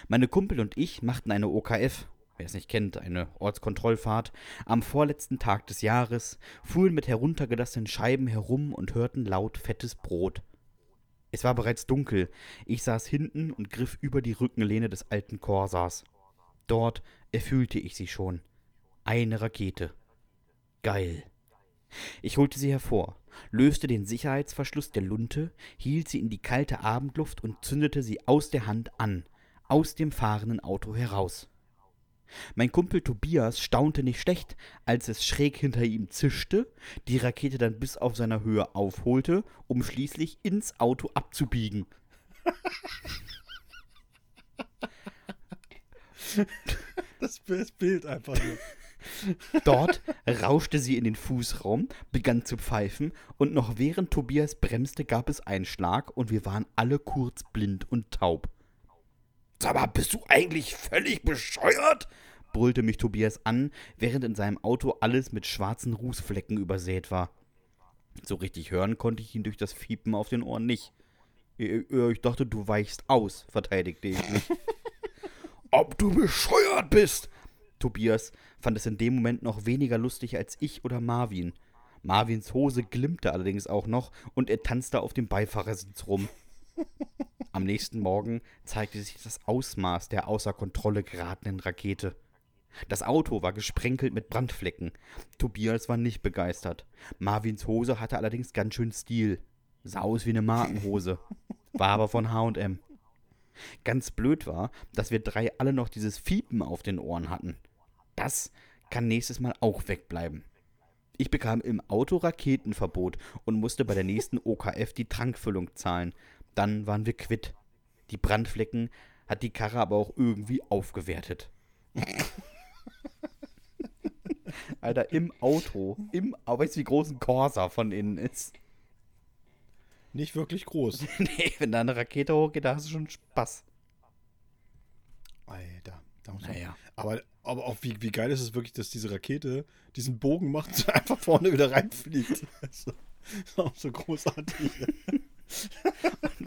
Meine Kumpel und ich machten eine OKF, wer es nicht kennt, eine Ortskontrollfahrt, am vorletzten Tag des Jahres, fuhren mit heruntergelassenen Scheiben herum und hörten laut fettes Brot. Es war bereits dunkel. Ich saß hinten und griff über die Rückenlehne des alten Korsars. Dort erfüllte ich sie schon. Eine Rakete. Geil. Ich holte sie hervor, löste den Sicherheitsverschluss der Lunte, hielt sie in die kalte Abendluft und zündete sie aus der Hand an, aus dem fahrenden Auto heraus. Mein Kumpel Tobias staunte nicht schlecht, als es schräg hinter ihm zischte, die Rakete dann bis auf seiner Höhe aufholte, um schließlich ins Auto abzubiegen. Das Bild einfach nur. Dort rauschte sie in den Fußraum, begann zu pfeifen, und noch während Tobias bremste, gab es einen Schlag und wir waren alle kurz blind und taub. Sag mal, bist du eigentlich völlig bescheuert? brüllte mich Tobias an, während in seinem Auto alles mit schwarzen Rußflecken übersät war. So richtig hören konnte ich ihn durch das Fiepen auf den Ohren nicht. Ich dachte, du weichst aus, verteidigte ich mich. Ob du bescheuert bist! Tobias fand es in dem Moment noch weniger lustig als ich oder Marvin. Marvins Hose glimmte allerdings auch noch und er tanzte auf dem Beifahrersitz rum. Am nächsten Morgen zeigte sich das Ausmaß der außer Kontrolle geratenen Rakete. Das Auto war gesprenkelt mit Brandflecken. Tobias war nicht begeistert. Marvins Hose hatte allerdings ganz schön Stil. Sah aus wie eine Markenhose. War aber von HM. Ganz blöd war, dass wir drei alle noch dieses Fiepen auf den Ohren hatten. Das kann nächstes Mal auch wegbleiben. Ich bekam im Auto Raketenverbot und musste bei der nächsten OKF die Trankfüllung zahlen. Dann waren wir quitt. Die Brandflecken hat die Karre aber auch irgendwie aufgewertet. Alter, im Auto. Im, weißt du, wie groß ein Corsa von innen ist? Nicht wirklich groß. nee, wenn da eine Rakete hochgeht, da hast du schon Spaß. Alter. Da muss Naja. Aber, aber auch wie, wie geil ist es wirklich, dass diese Rakete diesen Bogen macht und einfach vorne wieder reinfliegt. Das ist auch so großartig.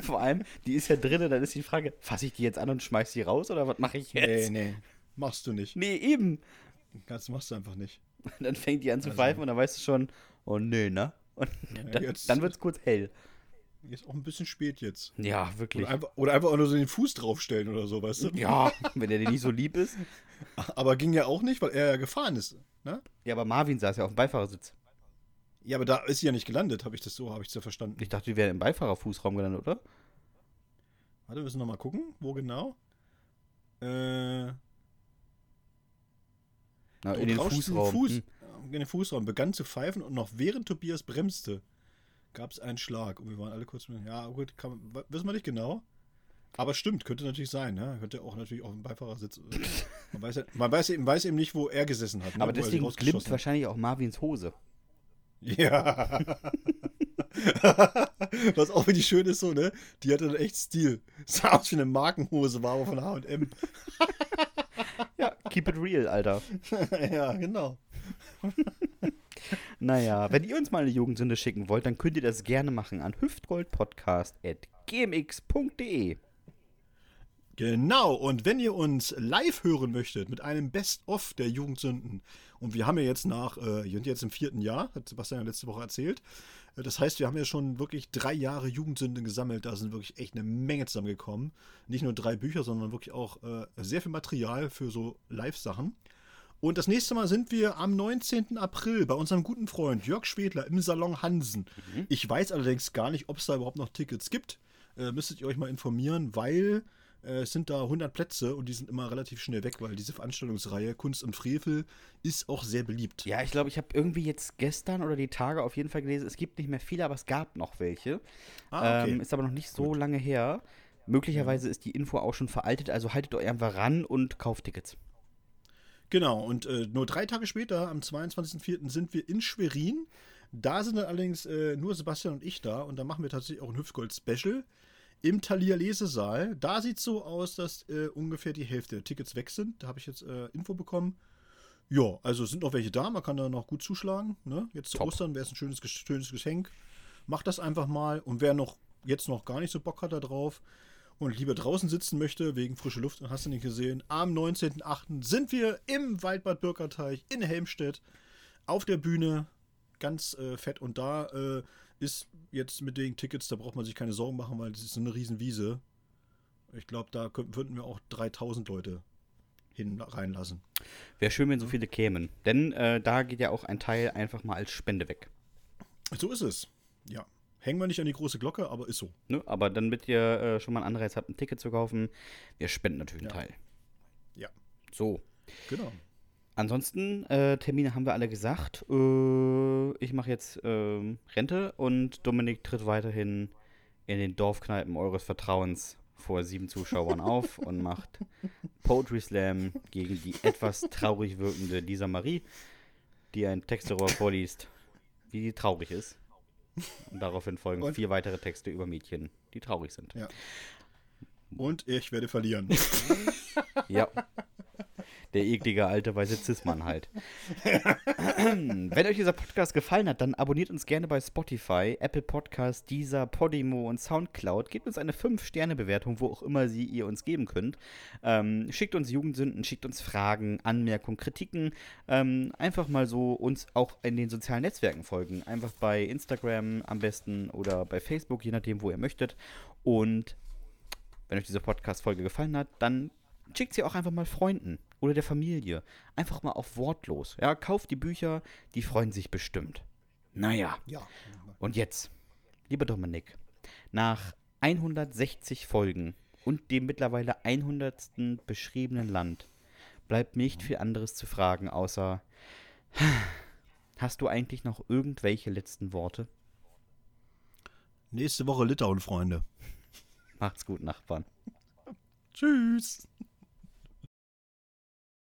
Vor allem, die ist ja drinnen, dann ist die Frage, fasse ich die jetzt an und schmeiß die raus oder was mache ich Nee, jetzt? nee. Machst du nicht. Nee, eben. Das machst du einfach nicht. Dann fängt die an zu Also- pfeifen und dann weißt du schon, oh nee, ne? Und dann, dann wird es kurz hell. Ist auch ein bisschen spät jetzt. Ja, wirklich. Oder einfach, oder einfach auch nur so den Fuß draufstellen oder so, weißt du? Ja, wenn der dir nicht so lieb ist. Aber ging ja auch nicht, weil er ja gefahren ist. Ne? Ja, aber Marvin saß ja auf dem Beifahrersitz. Ja, aber da ist sie ja nicht gelandet, habe ich das so, habe ich ja verstanden. Ich dachte, die wäre im Beifahrerfußraum gelandet, oder? Warte, wir müssen nochmal gucken, wo genau. Äh, Na, in den Fußraum. Fuß, Hm. In den Fußraum, begann zu pfeifen und noch während Tobias bremste, gab es einen Schlag. Und wir waren alle kurz mit, ja gut, kann, man- wissen wir nicht genau. Aber stimmt, könnte natürlich sein, ne? Könnte auch natürlich auf dem Beifahrersitz. äh, man weiß, man weiß, eben, weiß eben nicht, wo er gesessen hat. Ne? Aber er deswegen glimmt wahrscheinlich auch Marvins Hose. Ja. Was auch wirklich schön ist, so, ne? Die hatte dann echt Stil. Sah aus wie eine Markenhose, war aber von HM. Ja, keep it real, Alter. ja, genau. Naja, wenn ihr uns mal eine Jugendsünde schicken wollt, dann könnt ihr das gerne machen an hüftgoldpodcast.gmx.de. Genau, und wenn ihr uns live hören möchtet mit einem Best-of der Jugendsünden, und wir haben ja jetzt nach, äh, wir sind jetzt im vierten Jahr, hat Sebastian ja letzte Woche erzählt. Äh, Das heißt, wir haben ja schon wirklich drei Jahre Jugendsünden gesammelt. Da sind wirklich echt eine Menge zusammengekommen. Nicht nur drei Bücher, sondern wirklich auch äh, sehr viel Material für so Live-Sachen. Und das nächste Mal sind wir am 19. April bei unserem guten Freund Jörg Schwedler im Salon Hansen. Ich weiß allerdings gar nicht, ob es da überhaupt noch Tickets gibt. Äh, müsstet ihr euch mal informieren, weil äh, es sind da 100 Plätze und die sind immer relativ schnell weg, weil diese Veranstaltungsreihe Kunst und Frevel ist auch sehr beliebt. Ja, ich glaube, ich habe irgendwie jetzt gestern oder die Tage auf jeden Fall gelesen, es gibt nicht mehr viele, aber es gab noch welche. Ah, okay. ähm, ist aber noch nicht so lange her. Möglicherweise ist die Info auch schon veraltet, also haltet euch einfach ran und kauft Tickets. Genau, und äh, nur drei Tage später, am 22.04., sind wir in Schwerin Da sind dann allerdings äh, nur Sebastian und ich da und da machen wir tatsächlich auch ein Hüftgold-Special im Thalia Lesesaal. Da sieht es so aus, dass äh, ungefähr die Hälfte der Tickets weg sind. Da habe ich jetzt äh, Info bekommen. Ja, also sind noch welche da, man kann da noch gut zuschlagen. Ne? Jetzt zu Top. Ostern wäre es ein schönes, schönes Geschenk. Macht das einfach mal. Und wer noch jetzt noch gar nicht so Bock hat da drauf und lieber draußen sitzen möchte, wegen frische Luft, und hast du nicht gesehen, am 19.08. sind wir im Waldbad Bürgerteich in Helmstedt auf der Bühne. Ganz äh, fett. Und da äh, ist jetzt mit den Tickets, da braucht man sich keine Sorgen machen, weil das ist so eine riesen Wiese. Ich glaube, da könnten, würden wir auch 3000 Leute hin reinlassen. Wäre schön, wenn so viele kämen. Denn äh, da geht ja auch ein Teil einfach mal als Spende weg. So ist es. Ja. Hängen wir nicht an die große Glocke, aber ist so. Ne? Aber damit ihr äh, schon mal einen Anreiz habt, ein Ticket zu kaufen, wir spenden natürlich einen Ja. Teil. Ja. So. Genau. Ansonsten, äh, Termine haben wir alle gesagt. Äh, ich mache jetzt ähm, Rente und Dominik tritt weiterhin in den Dorfkneipen eures Vertrauens vor sieben Zuschauern auf und macht Poetry Slam gegen die etwas traurig wirkende Lisa Marie, die ein Texterohr vorliest, wie sie traurig ist. Und daraufhin folgen Und- vier weitere Texte über Mädchen, die traurig sind. Ja. Und ich werde verlieren. Ja. Der eklige alte weiße Cis-Mann halt. Wenn euch dieser Podcast gefallen hat, dann abonniert uns gerne bei Spotify, Apple Podcast, Deezer, Podimo und Soundcloud. Gebt uns eine 5-Sterne-Bewertung, wo auch immer sie ihr uns geben könnt. Ähm, schickt uns Jugendsünden, schickt uns Fragen, Anmerkungen, Kritiken. Ähm, einfach mal so uns auch in den sozialen Netzwerken folgen. Einfach bei Instagram am besten oder bei Facebook, je nachdem, wo ihr möchtet. Und wenn euch diese Podcast-Folge gefallen hat, dann schickt sie auch einfach mal Freunden oder der Familie. Einfach mal auf wortlos. Ja, kauft die Bücher, die freuen sich bestimmt. Naja. Ja. Und jetzt, lieber Dominik, nach 160 Folgen und dem mittlerweile 100. beschriebenen Land bleibt mir nicht viel anderes zu fragen, außer hast du eigentlich noch irgendwelche letzten Worte? Nächste Woche Litauen, Freunde. Macht's gut, Nachbarn. Tschüss.